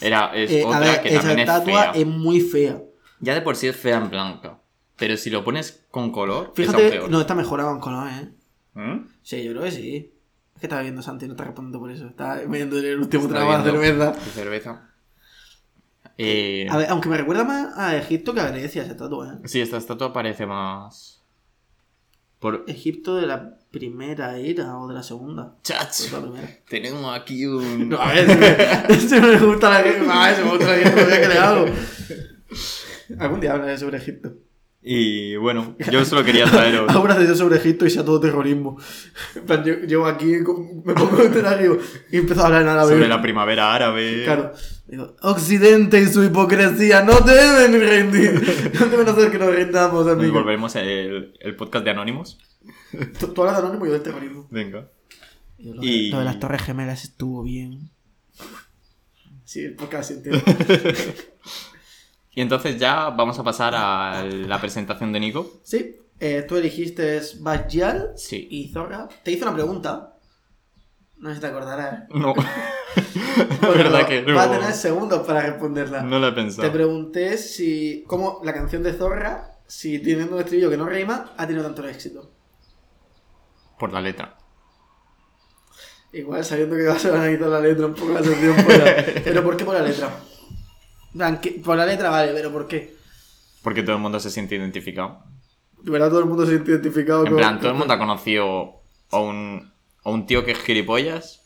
Speaker 1: era es
Speaker 2: Eh, a
Speaker 1: otra
Speaker 2: ver,
Speaker 1: que
Speaker 2: esa
Speaker 1: también es
Speaker 2: estatua
Speaker 1: fea.
Speaker 2: es muy fea.
Speaker 1: Ya de por sí es fea en blanca. Pero si lo pones con color, es aún
Speaker 2: Fíjate,
Speaker 1: peor.
Speaker 2: no, está mejorado con color, ¿eh?
Speaker 1: ¿Mm?
Speaker 2: Sí, yo creo que sí. Es que estaba viendo Santi, no está respondiendo por eso. Está viendo el último trabajo de cerveza.
Speaker 1: de cerveza. Eh,
Speaker 2: A ver, aunque me recuerda más a Egipto que a Grecia esa estatua, ¿eh?
Speaker 1: Sí, esta estatua parece más. Por.
Speaker 2: Egipto de la primera era o de la segunda.
Speaker 1: Chacho.
Speaker 2: La primera.
Speaker 1: Tenemos aquí un. *laughs*
Speaker 2: No, a ver, si *laughs* me, gusta la gente, a ver, si me gusta la gente, ¿qué le hago? *laughs* Algún día hablaré sobre Egipto.
Speaker 1: Y bueno, yo solo quería traeros.
Speaker 2: Una sesión sobre Egipto y sea todo terrorismo. Yo, llego aquí, me pongo en escenario y empiezo a hablar en árabe.
Speaker 1: sobre la primavera árabe.
Speaker 2: Claro. Digo, Occidente y su hipocresía no deben rendir. *laughs* No deben hacer que nos rindamos,
Speaker 1: Nos
Speaker 2: amigo.
Speaker 1: volveremos el, el podcast de Anonymous.
Speaker 2: Tú tú hablas de anónimo y yo del terrorismo.
Speaker 1: Venga.
Speaker 2: Lo,
Speaker 1: Y-
Speaker 2: lo de las Torres Gemelas estuvo bien. *laughs* Sí, el podcast entero. *laughs*
Speaker 1: Y entonces ya vamos a pasar a la presentación de Nico.
Speaker 2: Sí, eh, tú elegiste Bajal
Speaker 1: Sí.
Speaker 2: y Zorra. Te hice una pregunta. No sé si te acordarás.
Speaker 1: No. La *laughs*
Speaker 2: Bueno, *laughs*
Speaker 1: verdad que no.
Speaker 2: Va a tener segundos para responderla.
Speaker 1: No lo he
Speaker 2: Te
Speaker 1: pensado.
Speaker 2: pregunté si. ¿Cómo la canción de Zorra, si teniendo un estribillo que no rima, ha tenido tanto éxito?
Speaker 1: Por la letra.
Speaker 2: Igual sabiendo que vas a analizar la letra un poco la *laughs* fuera. pero ¿por qué por la letra? En plan, ¿qué- Por la letra vale, pero ¿por qué?
Speaker 1: Porque todo el mundo se siente identificado.
Speaker 2: De verdad todo el mundo se siente identificado
Speaker 1: En
Speaker 2: con.
Speaker 1: plan, todo el *laughs* mundo ha conocido a un, a un tío que es gilipollas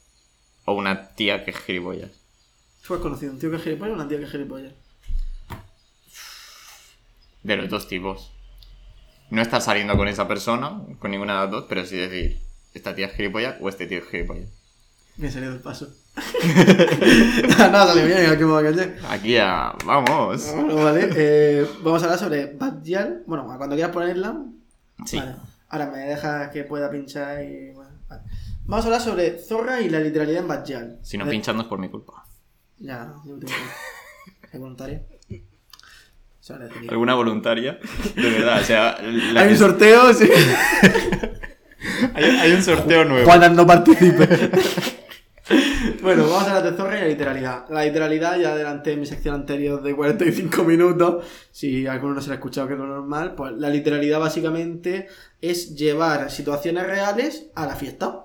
Speaker 1: o una tía que es gilipollas.
Speaker 2: ¿Tú has conocido un tío que es gilipollas o una tía que es gilipollas?
Speaker 1: De los dos tipos. No estar saliendo con esa persona, con ninguna de las dos, pero sí decir, esta tía es gilipollas o este tío es gilipollas.
Speaker 2: Me he salido del paso. *laughs* Nada, salió bien, aquí voy a.
Speaker 1: Aquí vamos.
Speaker 2: Bueno, vale. eh, vamos a hablar sobre Bajal. Bueno, cuando quieras ponerla.
Speaker 1: Sí.
Speaker 2: Vale. Ahora me dejas que pueda pinchar y. Bueno, vale. Vamos a hablar sobre Zorra y la literalidad en Bajal.
Speaker 1: Si no pinchas no es por mi culpa.
Speaker 2: Ya, no, yo tengo. ¿Es *laughs* agradecería.
Speaker 1: ¿Alguna voluntaria? De verdad, o sea... la
Speaker 2: Hay
Speaker 1: que-
Speaker 2: un sorteo, sí. *laughs*
Speaker 1: hay, hay un sorteo nuevo.
Speaker 2: Juan no participe. Bueno, vamos a hablar de Zorra y la literalidad. La literalidad, ya adelanté en mi sección anterior de 45 minutos. Si alguno no se la ha escuchado, que es lo normal. Pues la literalidad básicamente es llevar situaciones reales a la fiesta.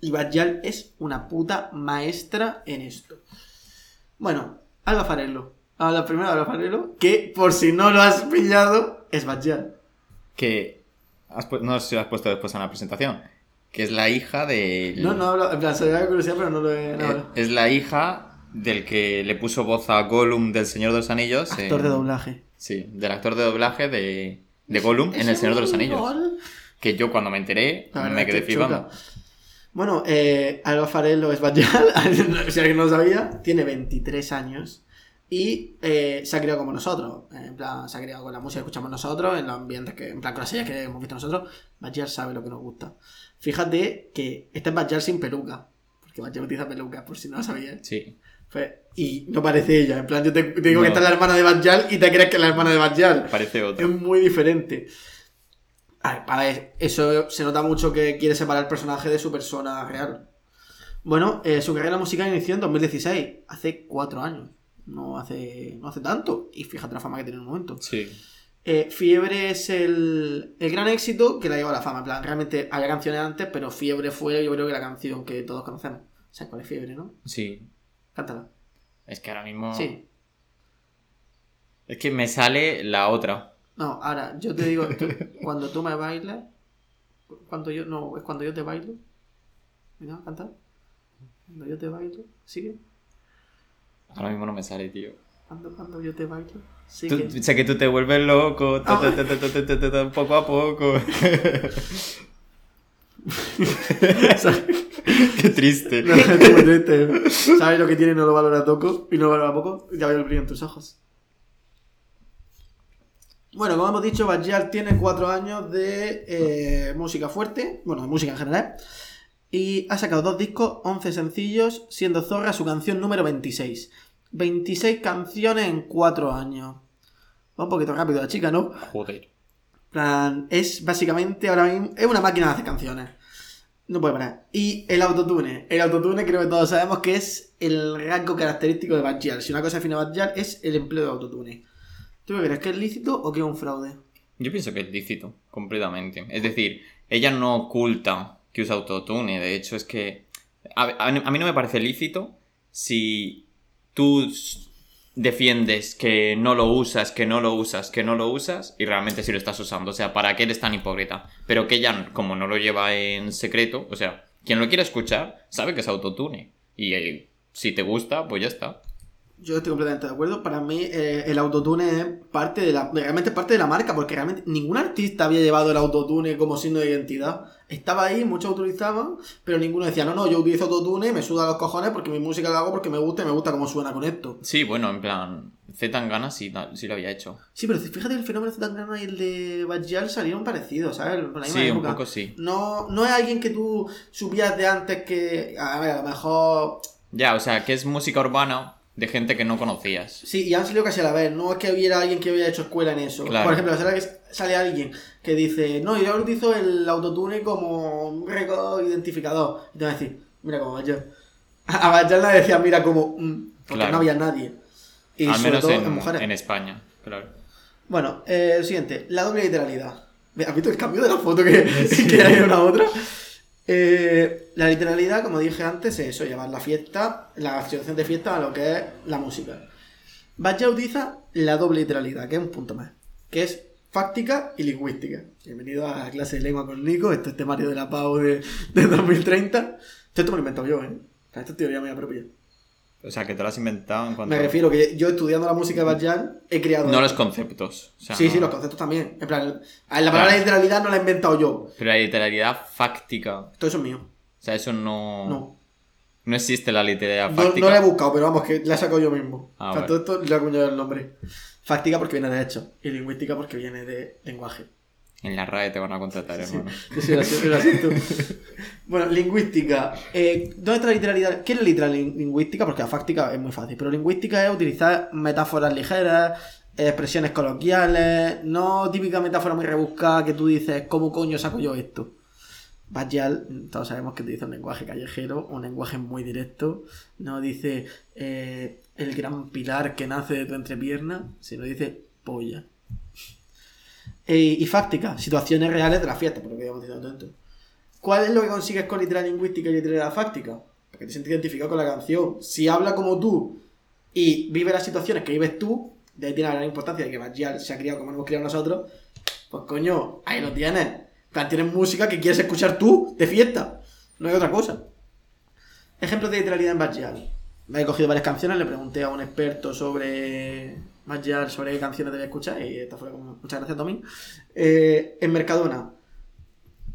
Speaker 2: Y Bajal es una puta maestra en esto. Bueno, Alba Farello. Habla primero Alba Farello, que por si no lo has pillado, es Bajal.
Speaker 1: Que... has no sé si lo has puesto después en la presentación. Que es la hija de...
Speaker 2: No, no hablo, en plan, se me da curiosidad, pero no lo he. No
Speaker 1: Eh, es la hija del que le puso voz a Gollum del Señor de los Anillos.
Speaker 2: Actor
Speaker 1: en-
Speaker 2: de doblaje.
Speaker 1: Sí, del actor de doblaje de, de Gollum en El Señor de los Anillos. Que yo cuando me enteré
Speaker 2: La
Speaker 1: me quedé flipando.
Speaker 2: Bueno, eh, Alba Farello es Bajal, *laughs* si alguien no lo sabía, tiene 23 años y eh, se ha criado como nosotros. En plan, se ha criado con la música que escuchamos nosotros, en los ambientes que, en plan, con las series que hemos visto nosotros. Bajal sabe lo que nos gusta. Fíjate que este es Bajal sin peluca, porque Bajal utiliza peluca, por si no lo sabías.
Speaker 1: Sí.
Speaker 2: Pues, y no parece ella, en plan, yo te, te digo
Speaker 1: No.
Speaker 2: que esta es la hermana de Bajal y te crees que es la hermana de Bajal.
Speaker 1: Parece
Speaker 2: Es
Speaker 1: otro.
Speaker 2: muy diferente. A ver, para ver, eso se nota mucho que quiere separar el personaje de su persona real. Bueno, eh, su carrera musical inició en 2016, hace cuatro años. No hace, no hace tanto. Y fíjate la fama que tiene en un momento.
Speaker 1: Sí.
Speaker 2: Eh, Fiebre es el, el gran éxito que la lleva a la fama. En plan, realmente había canciones antes, pero Fiebre fue, yo creo que la canción que todos conocemos. O sea, cuál es Fiebre, ¿no?
Speaker 1: Sí.
Speaker 2: Cántala.
Speaker 1: Es que ahora mismo.
Speaker 2: Sí.
Speaker 1: Es que me sale la otra.
Speaker 2: No, ahora, yo te digo, tú- cuando tú me bailas, cuando yo, no, es cuando yo te bailo. Mira, canta. Cuando yo te bailo, sigue.
Speaker 1: Ahora mismo no me sale, tío.
Speaker 2: Cuando, cuando yo te bailo,
Speaker 1: Tú-
Speaker 2: sigue.
Speaker 1: sé que tú te vuelves loco, ta, poco a poco. *laughs* *laughs* Qué triste.
Speaker 2: No, triste. ¿Sabes lo que tiene? No lo valora poco y no lo valora poco. Ya veo el brillo en tus ojos. Bueno, como hemos dicho, Bajal tiene cuatro años de eh, música fuerte, bueno, de música en general, y ha sacado dos discos, 11 sencillos, siendo Zorra su canción número 26. 26 canciones en cuatro años. Va un poquito rápido la chica, ¿no?
Speaker 1: Joder.
Speaker 2: Plan, es básicamente ahora mismo. Es una máquina de hacer canciones. No puede parar. Y el autotune. El autotune creo que todos sabemos que es el rasgo característico de Bajal. Si una cosa define Bajal es el empleo de autotune. ¿Tú crees? ¿Que es lícito o que es un fraude?
Speaker 1: Yo pienso que es lícito, completamente. Es decir, ella no oculta que usa autotune. De hecho, es que. A, a- a mí no me parece lícito si tú defiendes que no lo usas, que no lo usas, que no lo usas y realmente sí lo estás usando. O sea, ¿para qué eres tan hipócrita? Pero que ella, como no lo lleva en secreto, o sea, quien lo quiera escuchar sabe que es autotune. Y eh, si te gusta, pues ya está.
Speaker 2: Yo estoy completamente de acuerdo. Para mí, eh, el autotune es parte de la. Realmente parte de la marca, porque realmente ningún artista había llevado el autotune como signo de identidad. Estaba ahí, muchos utilizaban, pero ninguno decía, no, no, yo utilizo autotune, me suda los cojones porque mi música la hago porque me gusta y me gusta cómo suena con esto.
Speaker 1: Sí, bueno, en plan, Z Tangana sí, sí lo había hecho.
Speaker 2: Sí, pero fíjate el fenómeno de Zetangana y el de Bajal salieron parecidos, ¿sabes? Por la misma
Speaker 1: Sí, un
Speaker 2: época.
Speaker 1: poco sí.
Speaker 2: No, no es alguien que tú supieras de antes que. A ver, a lo mejor.
Speaker 1: Ya, o sea, que es música urbana de gente que no conocías.
Speaker 2: Sí, y han salido casi a la vez. No es que hubiera alguien que hubiera hecho escuela en eso.
Speaker 1: Claro.
Speaker 2: Por ejemplo, sale, sale alguien que dice: No, yo utilizo el autotune como un récord identificador. Y te van a decir: Mira como Bajal. A *laughs* le decía: Mira como. mm", porque
Speaker 1: Claro.
Speaker 2: no había nadie. Y
Speaker 1: Al
Speaker 2: sobre
Speaker 1: menos
Speaker 2: todo
Speaker 1: en,
Speaker 2: en mujeres.
Speaker 1: en España, claro.
Speaker 2: Bueno, eh, el siguiente, la doble literalidad. ¿Has visto el cambio de la foto que, *laughs* que hay de una a otra? Eh, la literalidad, como dije antes, es eso, llevar la fiesta, la situación de fiesta a lo que es la música. Bajal utiliza la doble literalidad, que es un punto más, que es fáctica y lingüística. Bienvenido a la clase de lengua con Nico, esto es temario de la PAU de, de 2030. Esto me lo he inventado yo, ¿eh? Esta es teoría mía propia.
Speaker 1: O sea, que te lo has inventado en cuanto
Speaker 2: Me refiero que yo estudiando la música de Bajal he creado...
Speaker 1: No los conceptos. o sea,
Speaker 2: Sí,
Speaker 1: no-
Speaker 2: sí, los conceptos también. En plan, la palabra literalidad no la he inventado yo.
Speaker 1: Pero la literalidad fáctica.
Speaker 2: Todo eso es mío.
Speaker 1: O sea, eso no.
Speaker 2: No.
Speaker 1: No existe la literalidad fáctica.
Speaker 2: no la he buscado, pero vamos, que la he sacado yo mismo.
Speaker 1: Ah,
Speaker 2: o sea, todo esto le he acuñado el nombre. Fáctica porque viene de hecho. Y lingüística porque viene de lenguaje.
Speaker 1: En la RAE te van a contratar, hermano.
Speaker 2: Sí, sí, *laughs* bueno, lingüística. Eh, ¿Dónde está la literalidad? ¿Qué es la literal lin- lingüística? Porque la fáctica es muy fácil. Pero lingüística es utilizar metáforas ligeras, expresiones coloquiales, no típica metáfora muy rebuscada que tú dices, ¿cómo coño saco yo esto? Bajal, todos sabemos que utiliza un lenguaje callejero, un lenguaje muy directo. No dice eh, el gran pilar que nace de tu entrepierna, sino dice polla. Y fáctica, situaciones reales de la fiesta, por lo que habíamos dicho antes. ¿Cuál es lo que consigues con literal lingüística y literalidad fáctica? Porque te sientes identificado con la canción. Si habla como tú y vive las situaciones que vives tú, de ahí tiene la gran importancia de que Bajal se ha criado como hemos criado nosotros, pues coño, ahí lo tienes. En plan, tienes música que quieres escuchar tú de fiesta. No hay otra cosa. Ejemplos de literalidad en Bajal. Me he cogido varias canciones, le pregunté a un experto sobre Bajal, sobre qué canciones debía escuchar, y esta fue como, muchas gracias, Tomín. Eh, en Mercadona.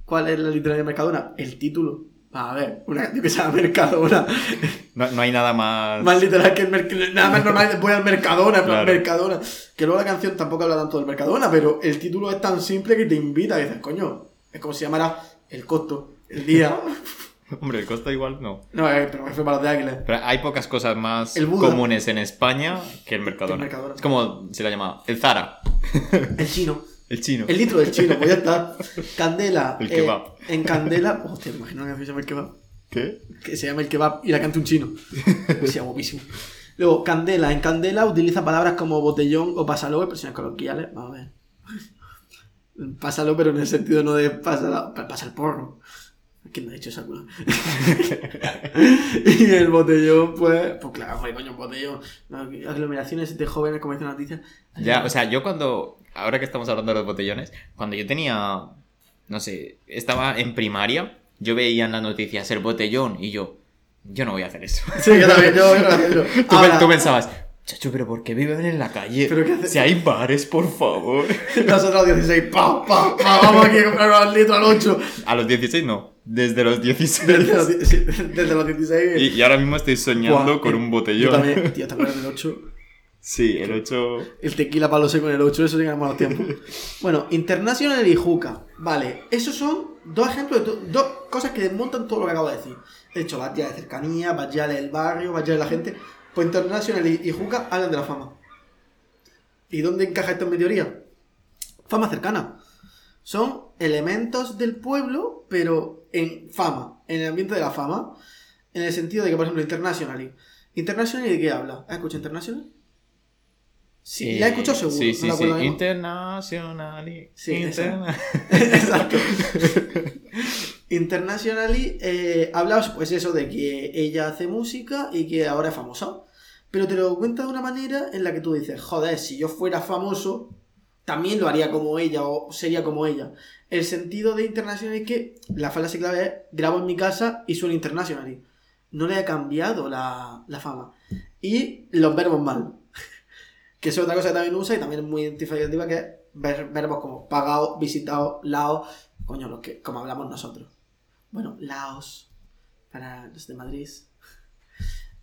Speaker 2: ¿Cuál es la literalidad de Mercadona? El título. A ver, una canción que se llama Mercadona.
Speaker 1: No, no hay nada más.
Speaker 2: Más literal que el Mercadona. Nada más normal voy al Mercadona,
Speaker 1: Claro.
Speaker 2: Mercadona. Que luego la canción tampoco habla tanto del Mercadona, pero el título es tan simple que te invita y dices, coño, es como si llamara el costo, el día. *laughs* *laughs*
Speaker 1: Hombre, el costo igual no.
Speaker 2: no, eh, pero me fue para los de Águila.
Speaker 1: Pero hay pocas cosas más
Speaker 2: Buda.
Speaker 1: comunes en España que el Mercadona.
Speaker 2: El Mercadona.
Speaker 1: Es como se la llama el Zara. *laughs*
Speaker 2: El chino.
Speaker 1: El chino.
Speaker 2: El litro del chino, pues ya está. Candela. *laughs*
Speaker 1: El
Speaker 2: eh,
Speaker 1: kebab.
Speaker 2: en Candela. Hostia, me imagino que se llama el kebab.
Speaker 1: ¿Qué?
Speaker 2: Que se llama el kebab y la canta un chino. Sea guapísimo. Luego, Candela. En Candela utiliza palabras como botellón o pásalo, expresiones coloquiales. Vamos a ver. Pásalo, pero en el sentido no de pásala, pa- pasa el porro. ¿Quién me ha dicho esa culo? *laughs* y el botellón, pues, pues claro, hombre, coño, un botellón. Aglomeraciones de jóvenes, como dice la noticia.
Speaker 1: Ya, o sea, yo cuando. Ahora que estamos hablando de los botellones, cuando yo tenía. No sé, estaba en primaria, yo veía en las noticias el botellón y yo. Yo no voy a hacer eso. *laughs*
Speaker 2: Sí, yo también, yo voy a hacerlo.
Speaker 1: Tú,
Speaker 2: Ahora,
Speaker 1: tú pensabas, chacho, pero ¿por qué viven en la calle?
Speaker 2: ¿Pero qué hace-
Speaker 1: Si hay bares, por favor. *laughs*
Speaker 2: Nosotros 16, pa, pa, pa, vamos aquí a comprar un litro al 8.
Speaker 1: A los 16 no. Desde los 16.
Speaker 2: Desde los, *laughs* desde los 16.
Speaker 1: Y, y ahora mismo estoy soñando
Speaker 2: Buah,
Speaker 1: con
Speaker 2: eh,
Speaker 1: un
Speaker 2: Yo
Speaker 1: botellón.
Speaker 2: también, tío, ¿te acuerdas *laughs* del 8?
Speaker 1: Sí, el 8.
Speaker 2: El tequila palo seco en el 8, eso en malos tiempos. *laughs* Bueno, International y Juca. Vale, esos son dos ejemplos de dos cosas que desmontan todo lo que acabo de decir. De hecho, vas ya de cercanía, vas ya del barrio, vas ya de la gente. Pues International y, y Juca hablan de la fama. ¿Y dónde encaja esto en mi teoría? Fama cercana. Son elementos del pueblo, pero en fama, en el ambiente de la fama. En el sentido de que, por ejemplo, International. ¿International de qué habla? ¿Has escuchado International? Sí, la he escuchado seguro.
Speaker 1: Sí,
Speaker 2: no
Speaker 1: sí,
Speaker 2: me
Speaker 1: sí.
Speaker 2: Sí, esa.
Speaker 1: interna- *laughs*
Speaker 2: Exacto. Internationally eh, habla pues eso de que ella hace música y que ahora es famosa. Pero te lo cuenta de una manera en la que tú dices, joder, si yo fuera famoso, también lo haría como ella o sería como ella. El sentido de International es que la frase clave es grabo en mi casa y suena International. No le ha cambiado la, la fama. Y los verbos mal. *laughs* Que es otra cosa que también usa y también es muy identificativa, que es ver- verbos como pagado, visitado, lao, coño, lo que, como hablamos nosotros. Bueno, laos, para los de Madrid.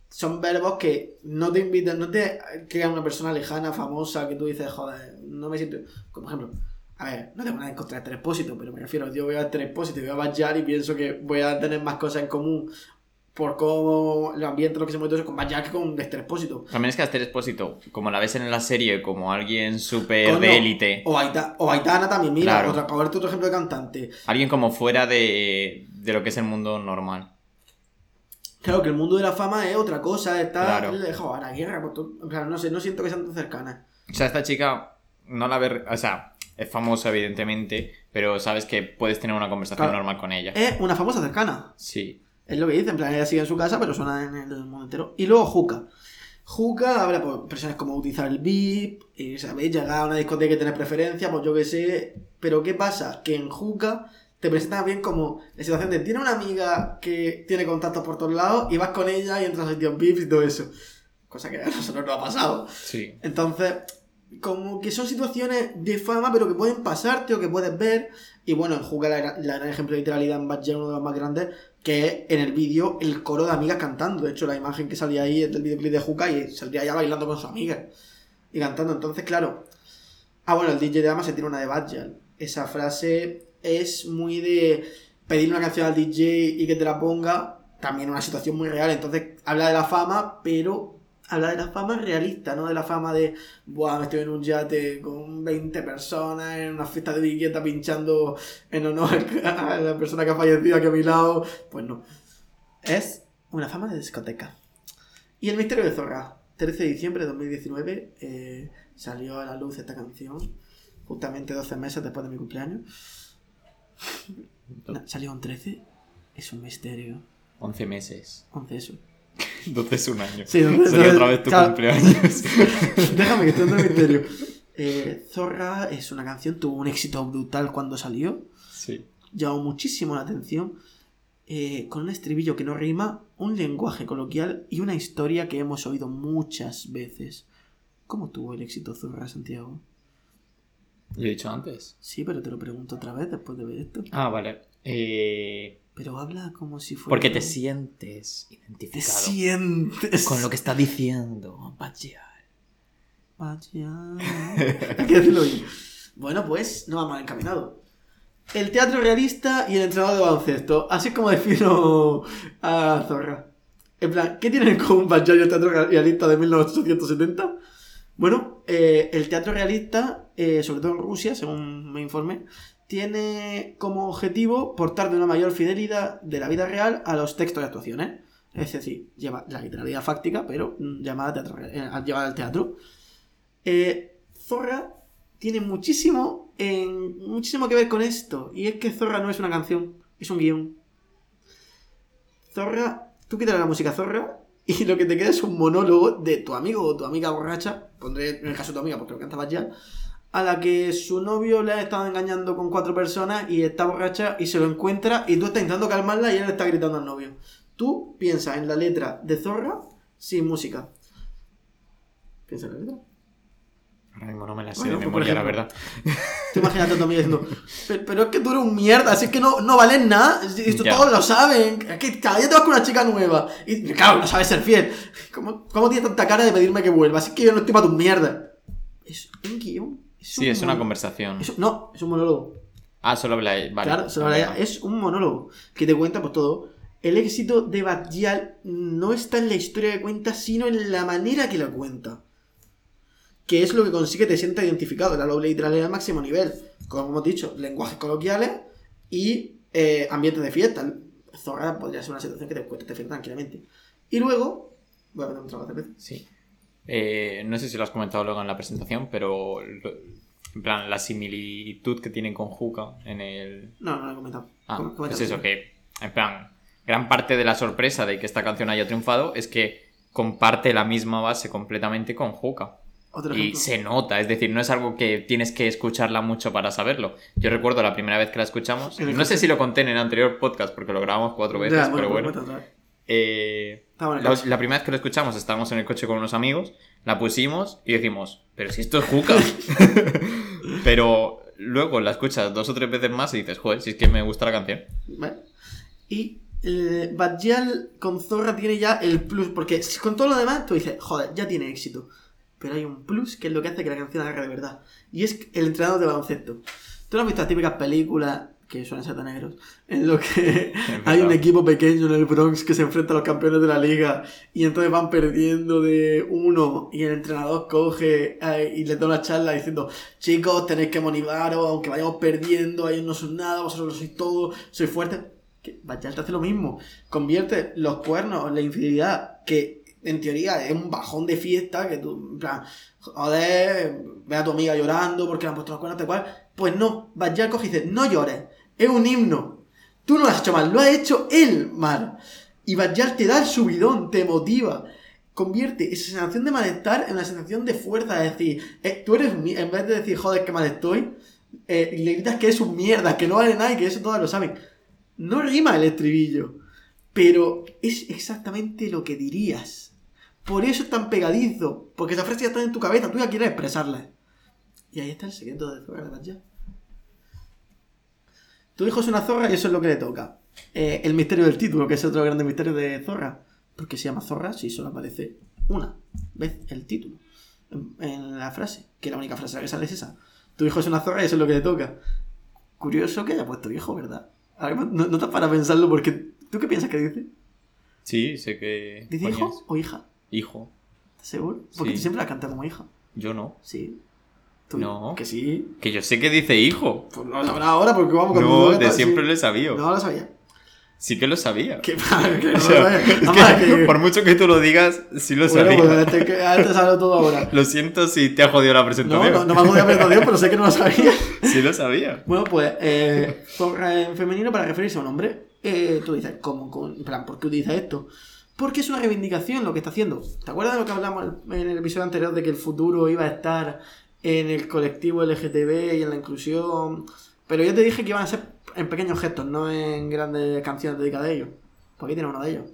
Speaker 2: Son verbos que no te invitan, no te crean una persona lejana, famosa, que tú dices, joder, no me siento. Como ejemplo, a ver, no tengo nada en contra de expósito, pero me refiero, yo voy a expósito y voy a Bayar y pienso que voy a tener más cosas en común por cómo el ambiente, lo que se mueve todo eso, con Bayar que con expósito.
Speaker 1: También es que Expósito, como la ves en la serie como alguien súper de élite,
Speaker 2: O, Aita- o Aitana también, mira,
Speaker 1: Claro.
Speaker 2: otra, para verte otro ejemplo de cantante.
Speaker 1: alguien como fuera de, de lo que es el mundo normal.
Speaker 2: Claro que el mundo de la fama es otra cosa, está
Speaker 1: Claro.
Speaker 2: lejos a la guerra, no sé, no siento que sean tan cercanas.
Speaker 1: O sea, esta chica no la ve, o sea, es famosa evidentemente, pero sabes que puedes tener una conversación
Speaker 2: Claro.
Speaker 1: normal con ella.
Speaker 2: Es una famosa cercana,
Speaker 1: Sí.
Speaker 2: es lo que dice, en plan, ella sigue en su casa, pero suena en el mundo entero. Y luego Juca. Juca habla por personas como utilizar el VIP, y, ¿sabéis? Llegar a una discoteca y tener preferencia, pues yo qué sé. Pero ¿qué pasa? Que en Juca te presentan bien como la situación de tiene una amiga que tiene contactos por todos lados y vas con ella y entras a sitios VIP y todo eso. Cosa que a nosotros no ha pasado.
Speaker 1: Sí.
Speaker 2: Entonces, como que son situaciones de fama, pero que pueden pasarte o que puedes ver. Y bueno, en Juca la, la gran ejemplo de literalidad en Bad uno de los más grandes, que es en el vídeo el coro de amigas cantando. De hecho, la imagen que salía ahí es del videoclip de Juca y saldría ya bailando con sus amigas y cantando. Entonces, claro. Ah, bueno, el DJ de Ama se tiene una de Bad Girl. Esa frase es muy de pedirle una canción al DJ y que te la ponga. También una situación muy real. Entonces, habla de la fama, pero habla de la fama realista, no de la fama de, buah, me estoy en un yate con 20 personas en una fiesta de etiqueta pinchando en honor *laughs* a la persona que ha fallecido aquí a mi lado. Pues no. Es una fama de discoteca. Y el misterio de Zorra. 13 de diciembre de 2019 eh, salió a la luz esta canción. Justamente 12 meses después de mi cumpleaños. No, *laughs* salió un 13. Es un misterio.
Speaker 1: 11 meses.
Speaker 2: 11 eso. *laughs*
Speaker 1: 12 es un año.
Speaker 2: Sí, entonces-
Speaker 1: Sería otra vez tu
Speaker 2: claro.
Speaker 1: cumpleaños. *laughs*
Speaker 2: Déjame que esté en misterio. *laughs* Eh, Zorra es una canción, tuvo un éxito brutal cuando salió.
Speaker 1: sí.
Speaker 2: Llamó muchísimo la atención. eh, con un estribillo que no rima, un lenguaje coloquial y una historia que hemos oído muchas veces. ¿Cómo tuvo el éxito Zorra, Santiago?
Speaker 1: Lo he dicho antes.
Speaker 2: Sí, pero te lo pregunto otra vez después de ver esto.
Speaker 1: Ah, vale. Eh,
Speaker 2: Pero habla como si fuera.
Speaker 1: porque te sientes
Speaker 2: Te
Speaker 1: identificado
Speaker 2: sientes.
Speaker 1: con lo que está diciendo.
Speaker 2: Decirlo bien. Bueno, pues no va mal encaminado. El teatro realista y el entrenador de baloncesto. Así como defino a Zorra. En plan, ¿qué tienen en común Bajaj y el teatro realista de 1870? Bueno, eh, el teatro realista, eh, sobre todo en Rusia, según me informé, tiene como objetivo portar de una mayor fidelidad de la vida real a los textos de actuaciones. Es decir, lleva la literalidad fáctica, pero llamada teatro, eh, llevada al teatro. Eh, Zorra tiene muchísimo, muchísimo que ver con esto. Y es que Zorra no es una canción, es un guion. Zorra, tú quitas la música Zorra *laughs* y lo que te queda es un monólogo de tu amigo o tu amiga borracha, pondré en el caso de tu amiga porque lo cantabas ya, a la que su novio le ha estado engañando con cuatro personas y está borracha y se lo encuentra y tú estás intentando calmarla y él le está gritando al novio. Tú piensas en la letra de Zorra sin música. Piensa en la letra.
Speaker 1: Ahora mismo no me la sé
Speaker 2: Bueno,
Speaker 1: de memoria, la verdad.
Speaker 2: Tú imagínate a tu diciendo, pero, pero es que tú eres un mierda, así es que no, no vales nada, esto
Speaker 1: Ya.
Speaker 2: todos lo saben, es que cada día te vas con una chica nueva, y claro, no sabes ser fiel. ¿Cómo, cómo tienes tanta cara de pedirme que vuelva? Así que yo no estoy para tus mierdas. Es un guion.
Speaker 1: Sí, es una conversación.
Speaker 2: es un- no, es un monólogo.
Speaker 1: Ah, solo habla vale.
Speaker 2: claro, solo habla ella. es un monólogo que te cuenta pues todo. El éxito de Batial no está en la historia que cuenta, sino en la manera que la cuenta. Que es lo que consigue que te sienta identificado. La doble literalidad al máximo nivel. Como hemos dicho, lenguajes coloquiales y eh, ambientes de fiesta. Zorra podría ser una situación que te cueste te fiesta tranquilamente. Y luego. Voy a poner un trago de cerveza.
Speaker 1: Sí. Eh, no sé si lo has comentado luego en la presentación, pero en plan, la similitud que tienen con Juca en el...
Speaker 2: No, no lo he comentado.
Speaker 1: Ah,
Speaker 2: coméntalo.
Speaker 1: eso, que en plan, gran parte de la sorpresa de que esta canción haya triunfado es que comparte la misma base completamente con Juca. Y se nota, es decir, no es algo que tienes que escucharla mucho para saberlo. Yo recuerdo la primera vez que la escuchamos, no sé si lo conté en el anterior podcast porque lo grabamos cuatro veces,
Speaker 2: Ya,
Speaker 1: pero bueno.
Speaker 2: cuéntalo otra vez.
Speaker 1: Eh, la, la primera vez que lo escuchamos estábamos en el coche con unos amigos, la pusimos y decimos, pero si esto es Juca. *laughs* pero luego la escuchas dos o tres veces más y dices, joder, si es que me gusta la canción.
Speaker 2: ¿Vale? Y eh, con Zorra tiene ya el plus, porque con todo lo demás tú dices, joder, ya tiene éxito. Pero hay un plus que es lo que hace que la canción agarre de verdad. Y es el entrenador de baloncesto. Tú no has visto las típicas películas que suelen ser de negros, en lo que *laughs* *laughs* hay un equipo pequeño en el Bronx que se enfrenta a los campeones de la liga y entonces van perdiendo de uno y el entrenador coge eh, y les da una charla diciendo chicos tenéis que motivaros aunque vayamos perdiendo ellos no son nada vosotros lo sois todo sois fuertes que te hace lo mismo convierte los cuernos la infidelidad que en teoría es un bajón de fiesta que tú en plan joder ve a tu amiga llorando porque le han puesto los cuernos tal cual. Pues no Bachal coge y dice no llores es un himno Tú no lo has hecho mal, lo ha hecho él mal. Y Bajal te da el subidón, te motiva. Convierte esa sensación de malestar en una sensación de fuerza. Es decir, eh, tú eres, mi- en vez de decir, joder, qué mal estoy, eh, le gritas que es un mierda, que no vale nada y que eso todos lo saben. No rima el estribillo, pero es exactamente lo que dirías. Por eso es tan pegadizo, porque esa frase ya está en tu cabeza, tú ya quieres expresarla. Y ahí está el secreto de Zorra de. Tu hijo es una zorra y eso es lo que le toca. Eh, el misterio del título, que es otro grande misterio de Zorra. ¿Por qué se llama Zorra si solo aparece una vez el título en, en la frase? Que la única frase que sale es esa. Tu hijo es una zorra y eso es lo que le toca. Curioso que haya puesto hijo, ¿verdad? No, no te para pensarlo porque... ¿Tú qué piensas que dice?
Speaker 1: Sí, sé que...
Speaker 2: ¿Dice hijo o hija?
Speaker 1: Hijo.
Speaker 2: ¿Estás seguro? Porque
Speaker 1: Sí.
Speaker 2: tú siempre la cantas como hija.
Speaker 1: Yo no.
Speaker 2: Sí. ¿Tú?
Speaker 1: No.
Speaker 2: Que sí.
Speaker 1: Que yo sé que dice hijo.
Speaker 2: Pues no lo sabrás ahora porque vamos con
Speaker 1: No, de
Speaker 2: sí.
Speaker 1: siempre lo he sabido.
Speaker 2: No lo sabía.
Speaker 1: Sí que lo sabía.
Speaker 2: Que, que *laughs* no
Speaker 1: O sea,
Speaker 2: lo sabía.
Speaker 1: es
Speaker 2: Vamos a
Speaker 1: que,
Speaker 2: que-
Speaker 1: por mucho que tú lo digas, sí lo
Speaker 2: Bueno,
Speaker 1: sabía.
Speaker 2: pues te, ahora te sablo todo ahora. *laughs*
Speaker 1: Lo siento si te ha jodido la presentación.
Speaker 2: no, no me ha podido perder Dios, pero sé que no lo sabía. *laughs*
Speaker 1: Sí lo sabía.
Speaker 2: Bueno, pues, eh, zorra en femenino para referirse a un hombre. Eh, tú dices, ¿cómo? Con- En plan, ¿por qué utiliza esto? Porque es una reivindicación lo que está haciendo. ¿Te acuerdas de lo que hablamos en el episodio anterior de que el futuro iba a estar en el colectivo LGTB y en la inclusión? Pero yo te dije que iban a ser en pequeños gestos, no en grandes canciones dedicadas a ellos. Porque aquí tiene uno de ellos.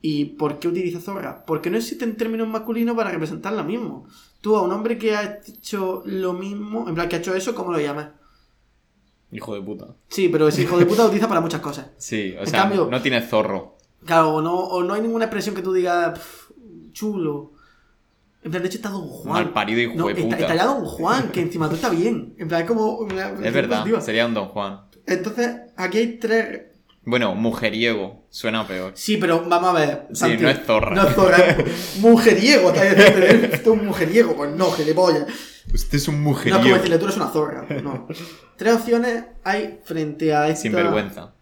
Speaker 2: ¿Y por qué utiliza zorra? Porque no existen términos masculinos para representar lo mismo. Tú a un hombre que ha hecho lo mismo, en plan, que ha hecho eso, ¿cómo lo llamas?
Speaker 1: Hijo de puta.
Speaker 2: Sí, pero ese hijo de puta lo utiliza para muchas cosas. *laughs*
Speaker 1: Sí, o
Speaker 2: En
Speaker 1: sea,
Speaker 2: cambio-
Speaker 1: no tiene zorro.
Speaker 2: Claro, o no, o no hay ninguna expresión que tú digas "Pf, chulo. En plan, de hecho está Don Juan.
Speaker 1: Mal parido hijo
Speaker 2: no,
Speaker 1: de
Speaker 2: está,
Speaker 1: puta.
Speaker 2: está ya Don Juan, que encima tú está bien. En plan, es como.
Speaker 1: Es verdad, sería un Don Juan.
Speaker 2: Entonces, aquí hay tres.
Speaker 1: Bueno, mujeriego. Suena peor.
Speaker 2: Sí, pero vamos a ver.
Speaker 1: Sí, no es zorra.
Speaker 2: No es zorra. *laughs* mujeriego, está. Esto es un mujeriego. Pues no, gilipollas.
Speaker 1: Usted es un
Speaker 2: No es como
Speaker 1: mujeriego.
Speaker 2: decirle, tú eres una zorra. No. Tres opciones hay frente a esta.
Speaker 1: Sin vergüenza.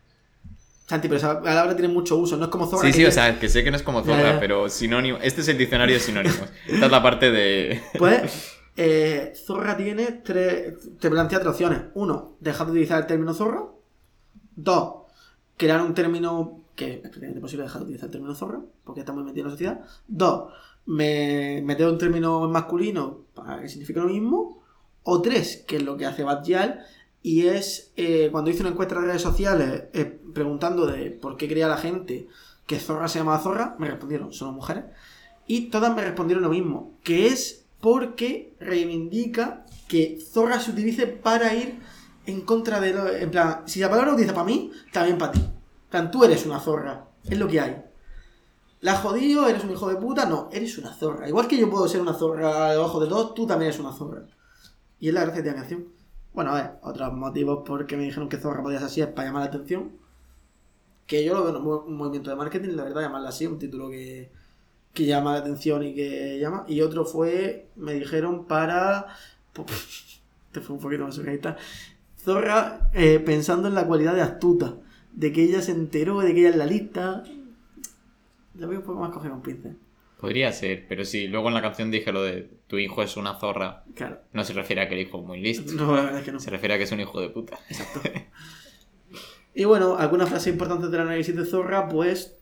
Speaker 2: Santi, pero esa palabra tiene mucho uso. No es como zorra.
Speaker 1: Sí, sí, o sea, que sé que no es como zorra, pero sinónimo. Este es el diccionario de sinónimos. Esta es la parte de. *laughs*
Speaker 2: Pues eh, Zorra tiene tres. Te plantea tres opciones. Uno, dejar de utilizar el término zorra. Dos, crear un término que es prácticamente posible dejar de utilizar el término zorra, porque está muy metido en la sociedad. Dos, me, meter un término masculino para que signifique lo mismo. O tres, que es lo que hace Batjal, y es eh, cuando hice una encuesta en redes sociales eh, preguntando de por qué creía la gente que Zorra se llamaba Zorra, me respondieron, son mujeres. Y todas me respondieron lo mismo, que es porque reivindica que Zorra se utilice para ir en contra de lo. En plan, si la palabra utiliza para mí, también para ti. En plan, tú eres una zorra. Es lo que hay. La jodido, eres un hijo de puta. No, eres una zorra. Igual que yo puedo ser una zorra debajo de todos, tú también eres una zorra. Y es la gracia de la canción. Bueno, a ver, otros motivos porque me dijeron que zorra podía ser así es para llamar la atención. Que yo lo veo un movimiento de marketing, la verdad, llamarla así, un título que, que llama la atención y que llama. Y otro fue, me dijeron para. Este *laughs* fue un poquito más surrealista. Zorra eh, pensando en la cualidad de astuta, de que ella se enteró, de que ella es la lista. Lo veo un poco más coger un pincel.
Speaker 1: Podría ser, pero si luego en la canción dije lo de tu hijo es una zorra,
Speaker 2: Claro.
Speaker 1: no se refiere a que el hijo es muy listo. *laughs*
Speaker 2: No, la verdad es que no.
Speaker 1: Se refiere a que es un hijo de puta.
Speaker 2: Exacto. Y bueno, algunas frases importantes del análisis de Zorra, pues.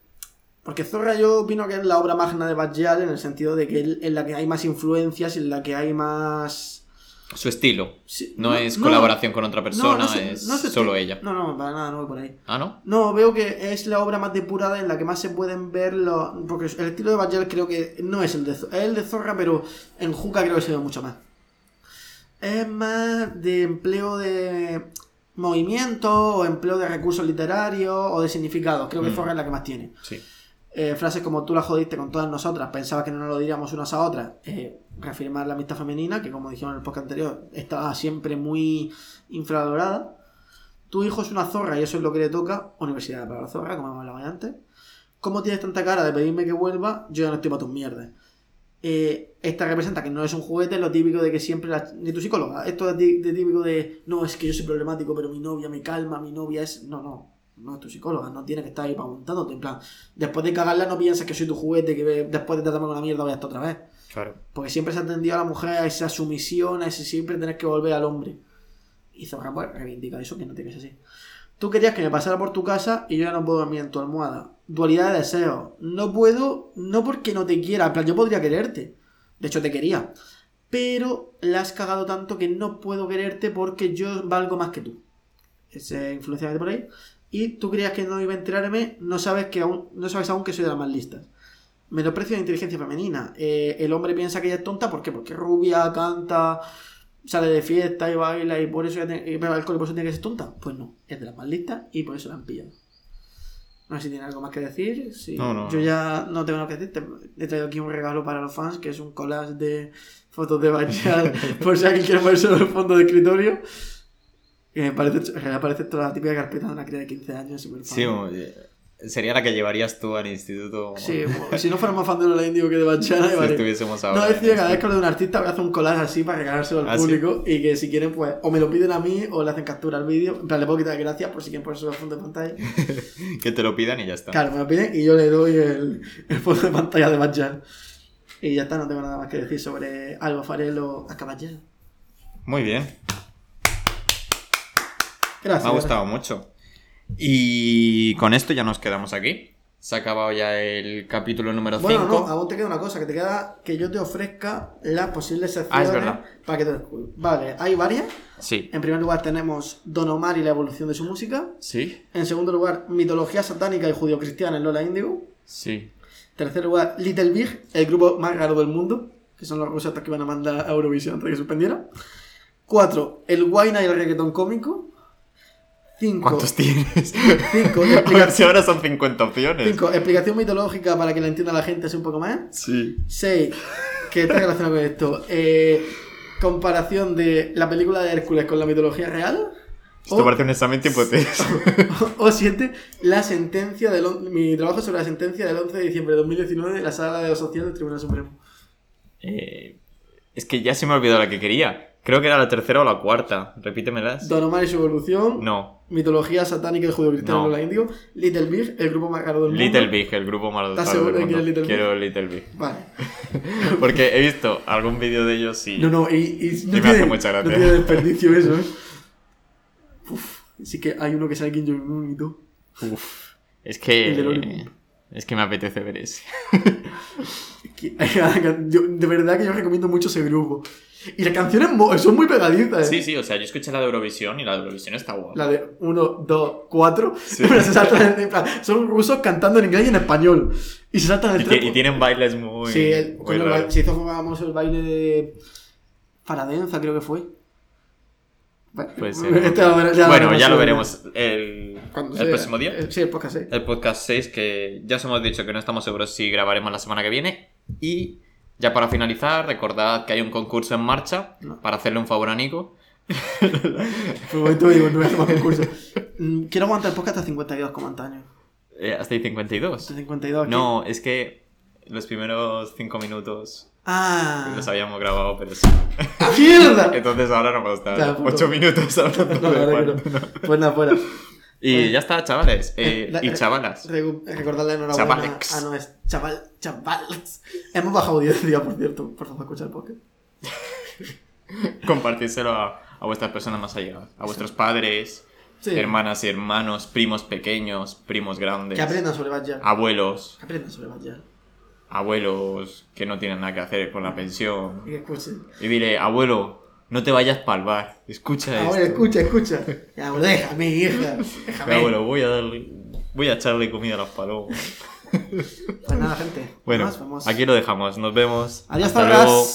Speaker 2: Porque Zorra yo opino que es la obra magna de Bajal en el sentido de que es en la que hay más influencias, en la que hay más.
Speaker 1: Su estilo.
Speaker 2: Sí,
Speaker 1: No, es colaboración con otra persona,
Speaker 2: no sé-
Speaker 1: es
Speaker 2: sé
Speaker 1: solo
Speaker 2: si-
Speaker 1: ella.
Speaker 2: No, no, para nada, no voy por ahí.
Speaker 1: Ah, ¿no?
Speaker 2: No, veo que es la obra más depurada en la que más se pueden ver los... Porque el estilo de Bajal creo que no es el de Zorra, es el de Zorra, pero en Juca creo que se ve mucho más. Es más de empleo de movimiento o empleo de recursos literarios o de significados. Creo que
Speaker 1: Mm.
Speaker 2: Zorra es la que más tiene.
Speaker 1: Sí.
Speaker 2: Eh, frases como tú la jodiste con todas nosotras, pensaba que no nos lo diríamos unas a otras, eh, reafirmar la amistad femenina, que como dijimos en el podcast anterior, estaba siempre muy infravalorada. Tu hijo es una zorra y eso es lo que le toca, universidad para la zorra, como hemos hablado antes. ¿Cómo tienes tanta cara de pedirme que vuelva? Yo ya no estoy para tus mierdas. Eh, esta representa que no es un juguete, lo típico de que siempre, la- ni tu psicóloga, esto es de, de típico de, no, es que yo soy problemático, pero mi novia me calma, mi novia es... No, no, no es tu psicóloga, no tiene que estar ahí preguntándote, en plan, después de cagarla no piensas que soy tu juguete, que después de tratarme con una mierda voy a estar otra vez.
Speaker 1: Claro.
Speaker 2: Porque siempre se ha atendido a la mujer a esa sumisión, a ese siempre tener que volver al hombre. Y Zorra pues reivindica eso, que no tiene que ser así. Tú querías que me pasara por tu casa y yo ya no puedo dormir en tu almohada. Dualidad de deseos. No puedo, no porque no te quiera, en plan, yo podría quererte. De hecho, te quería. Pero la has cagado tanto que no puedo quererte porque yo valgo más que tú. Esa influencia de por ahí. Y tú creías que no iba a enterarme, no sabes que aún, no sabes aún que soy de las más listas. Menosprecio de inteligencia femenina. Eh, el hombre piensa que ella es tonta, ¿por qué? Porque rubia, canta, sale de fiesta y baila y por eso bebe alcohol y por eso tiene que ser tonta. Pues no, es de las más listas y por eso la han pillado. No sé si tiene algo más que decir.
Speaker 1: No, no,
Speaker 2: Yo ya no tengo nada que decir. Te he traído aquí un regalo para los fans, que es un collage de fotos de Bachar, *laughs* por si alguien quiere ponerse en el fondo de escritorio. Que me parece, realidad parece toda la típica carpeta de una cría de 15 años. súper fan.
Speaker 1: Sí, oye, sería la que llevarías tú al instituto
Speaker 2: Sí, bueno, si no fuera más fan de Lola Indigo que de Bachana, *laughs*
Speaker 1: si
Speaker 2: vale.
Speaker 1: estuviésemos ahora.
Speaker 2: No, cada vez que hablo de un artista voy a hacer un collage así para regalárselo al
Speaker 1: ¿Ah, sí?
Speaker 2: público y que si quieren, pues, o me lo piden a mí o le hacen captura al vídeo. En plan, le puedo quitar gracias por si quieren ponerse al fondo de pantalla. *laughs*
Speaker 1: Que te lo pidan y ya está.
Speaker 2: Claro, me lo piden y yo le doy el, el fondo de pantalla de Bachar. Y ya está, no tengo nada más que decir sobre Alba Farel o Acaballero.
Speaker 1: Muy bien.
Speaker 2: Gracias.
Speaker 1: Me ha gustado mucho. Y con esto ya nos quedamos aquí. Se ha acabado ya el capítulo número 5.
Speaker 2: Bueno, no, aún te queda una cosa, que te queda que yo te ofrezca las posibles
Speaker 1: Ah,
Speaker 2: secciones
Speaker 1: es verdad.
Speaker 2: para que te. Vale, hay varias.
Speaker 1: Sí.
Speaker 2: En primer lugar tenemos Don Omar y la evolución de su música.
Speaker 1: Sí.
Speaker 2: En segundo lugar, mitología satánica y judio-cristiana en Lola Indigo.
Speaker 1: Sí.
Speaker 2: Tercer lugar, Little Big, el grupo más raro del mundo, que son los rusos que iban a mandar a Eurovisión antes de que suspendiera. Cuatro, el Guayna y el reggaetón cómico. Cinco,
Speaker 1: ¿Cuántos tienes?
Speaker 2: cinco, *laughs*
Speaker 1: A ver si
Speaker 2: explicación,
Speaker 1: ahora son 50 opciones.
Speaker 2: cinco, explicación mitológica para que la entienda la gente así un poco más.
Speaker 1: Sí.
Speaker 2: 6. Que está relacionado con esto. Eh, comparación de la película de Hércules con la mitología real.
Speaker 1: Esto parece un examen tipo test. *laughs*
Speaker 2: O 7. La sentencia del. Mi trabajo sobre la sentencia del 11 de diciembre de 2019 de la Sala de lo Social del Tribunal Supremo.
Speaker 1: Eh, es que ya se me ha olvidado la que quería. Creo que era la tercera o la cuarta. Repítemelas.
Speaker 2: Don Omar y su evolución.
Speaker 1: No.
Speaker 2: Mitología satánica y judío-cristiana
Speaker 1: No.
Speaker 2: la Indio. Little Big, el grupo más caro del mundo.
Speaker 1: Little Big, el grupo más
Speaker 2: ¿Estás
Speaker 1: adorado
Speaker 2: seguro
Speaker 1: del
Speaker 2: de que
Speaker 1: mundo.
Speaker 2: es Little Big?
Speaker 1: Quiero Little Big.
Speaker 2: Vale. *laughs*
Speaker 1: Porque he visto algún vídeo de ellos y...
Speaker 2: No, no, y, y no,
Speaker 1: me
Speaker 2: tiene,
Speaker 1: hace mucha gracia.
Speaker 2: no tiene desperdicio eso, *laughs* ¿eh? Uf, sí que hay uno que sale Kim Jong-un y todo.
Speaker 1: Uf. Es
Speaker 2: del
Speaker 1: que... Es que me apetece ver ese. *laughs*
Speaker 2: De verdad que yo recomiendo mucho ese grupo. Y las canciones son muy pegadizas. ¿eh?
Speaker 1: Sí, sí, o sea, yo escuché la de Eurovisión y la de Eurovisión está guapa.
Speaker 2: La de 1, 2, 4. Pero se saltan en plan, Son rusos cantando en inglés y en español. Y se saltan el tren.
Speaker 1: y tienen bailes muy.
Speaker 2: Sí, el-
Speaker 1: muy
Speaker 2: se hizo famoso el baile de. Paradenza, creo que fue. Este vere- ya
Speaker 1: bueno, *laughs* ya lo veremos el, el próximo día.
Speaker 2: Eh, Sí, el podcast 6.
Speaker 1: El podcast 6, que ya os hemos dicho que no estamos seguros si grabaremos la semana que viene. Y ya para finalizar, recordad que hay un concurso en marcha
Speaker 2: No.
Speaker 1: para hacerle un favor a Nico. *laughs*
Speaker 2: Digo, no a más concurso. Mm, Quiero aguantar el podcast hasta 52 como antaño.
Speaker 1: Eh, hasta el 52.
Speaker 2: Hasta 52. ¿qué?
Speaker 1: No, es que los primeros 5 minutos
Speaker 2: Ah.
Speaker 1: los habíamos grabado, pero sí.
Speaker 2: ¡Ah, ¡Mierda! *laughs*
Speaker 1: Entonces ahora no puedo
Speaker 2: Ya,
Speaker 1: estar
Speaker 2: puto.
Speaker 1: 8 minutos hablando *laughs*
Speaker 2: No,
Speaker 1: de
Speaker 2: no. Pues nada, fuera.
Speaker 1: Y ya está, chavales. Eh,
Speaker 2: Eh, la-
Speaker 1: y chavalas.
Speaker 2: Recordarle enhorabuena.
Speaker 1: Chavalex.
Speaker 2: Ah, no, es chaval, chavales. Hemos bajado audiencia, por cierto. Por favor, escucha el podcast. *laughs*
Speaker 1: Compartírselo a, a vuestras personas más allegadas. A vuestros padres,
Speaker 2: Sí.
Speaker 1: hermanas y hermanos, primos pequeños, primos grandes,
Speaker 2: Que aprendan sobre Batman.
Speaker 1: abuelos,
Speaker 2: Que aprendan sobre Batman.
Speaker 1: abuelos que no tienen nada que hacer con la pensión.
Speaker 2: Y escuchen.
Speaker 1: Y diré, abuelo, no te vayas para el bar. Escucha
Speaker 2: Ahora,
Speaker 1: esto.
Speaker 2: escucha, escucha. Ya, abuelo, déjame, hija. *laughs* Déjame.
Speaker 1: Abuelo, voy a darle, voy a echarle comida a las palomas.
Speaker 2: Pues nada, gente.
Speaker 1: Bueno, aquí lo dejamos. Nos vemos.
Speaker 2: Adiós,
Speaker 1: Hasta luego.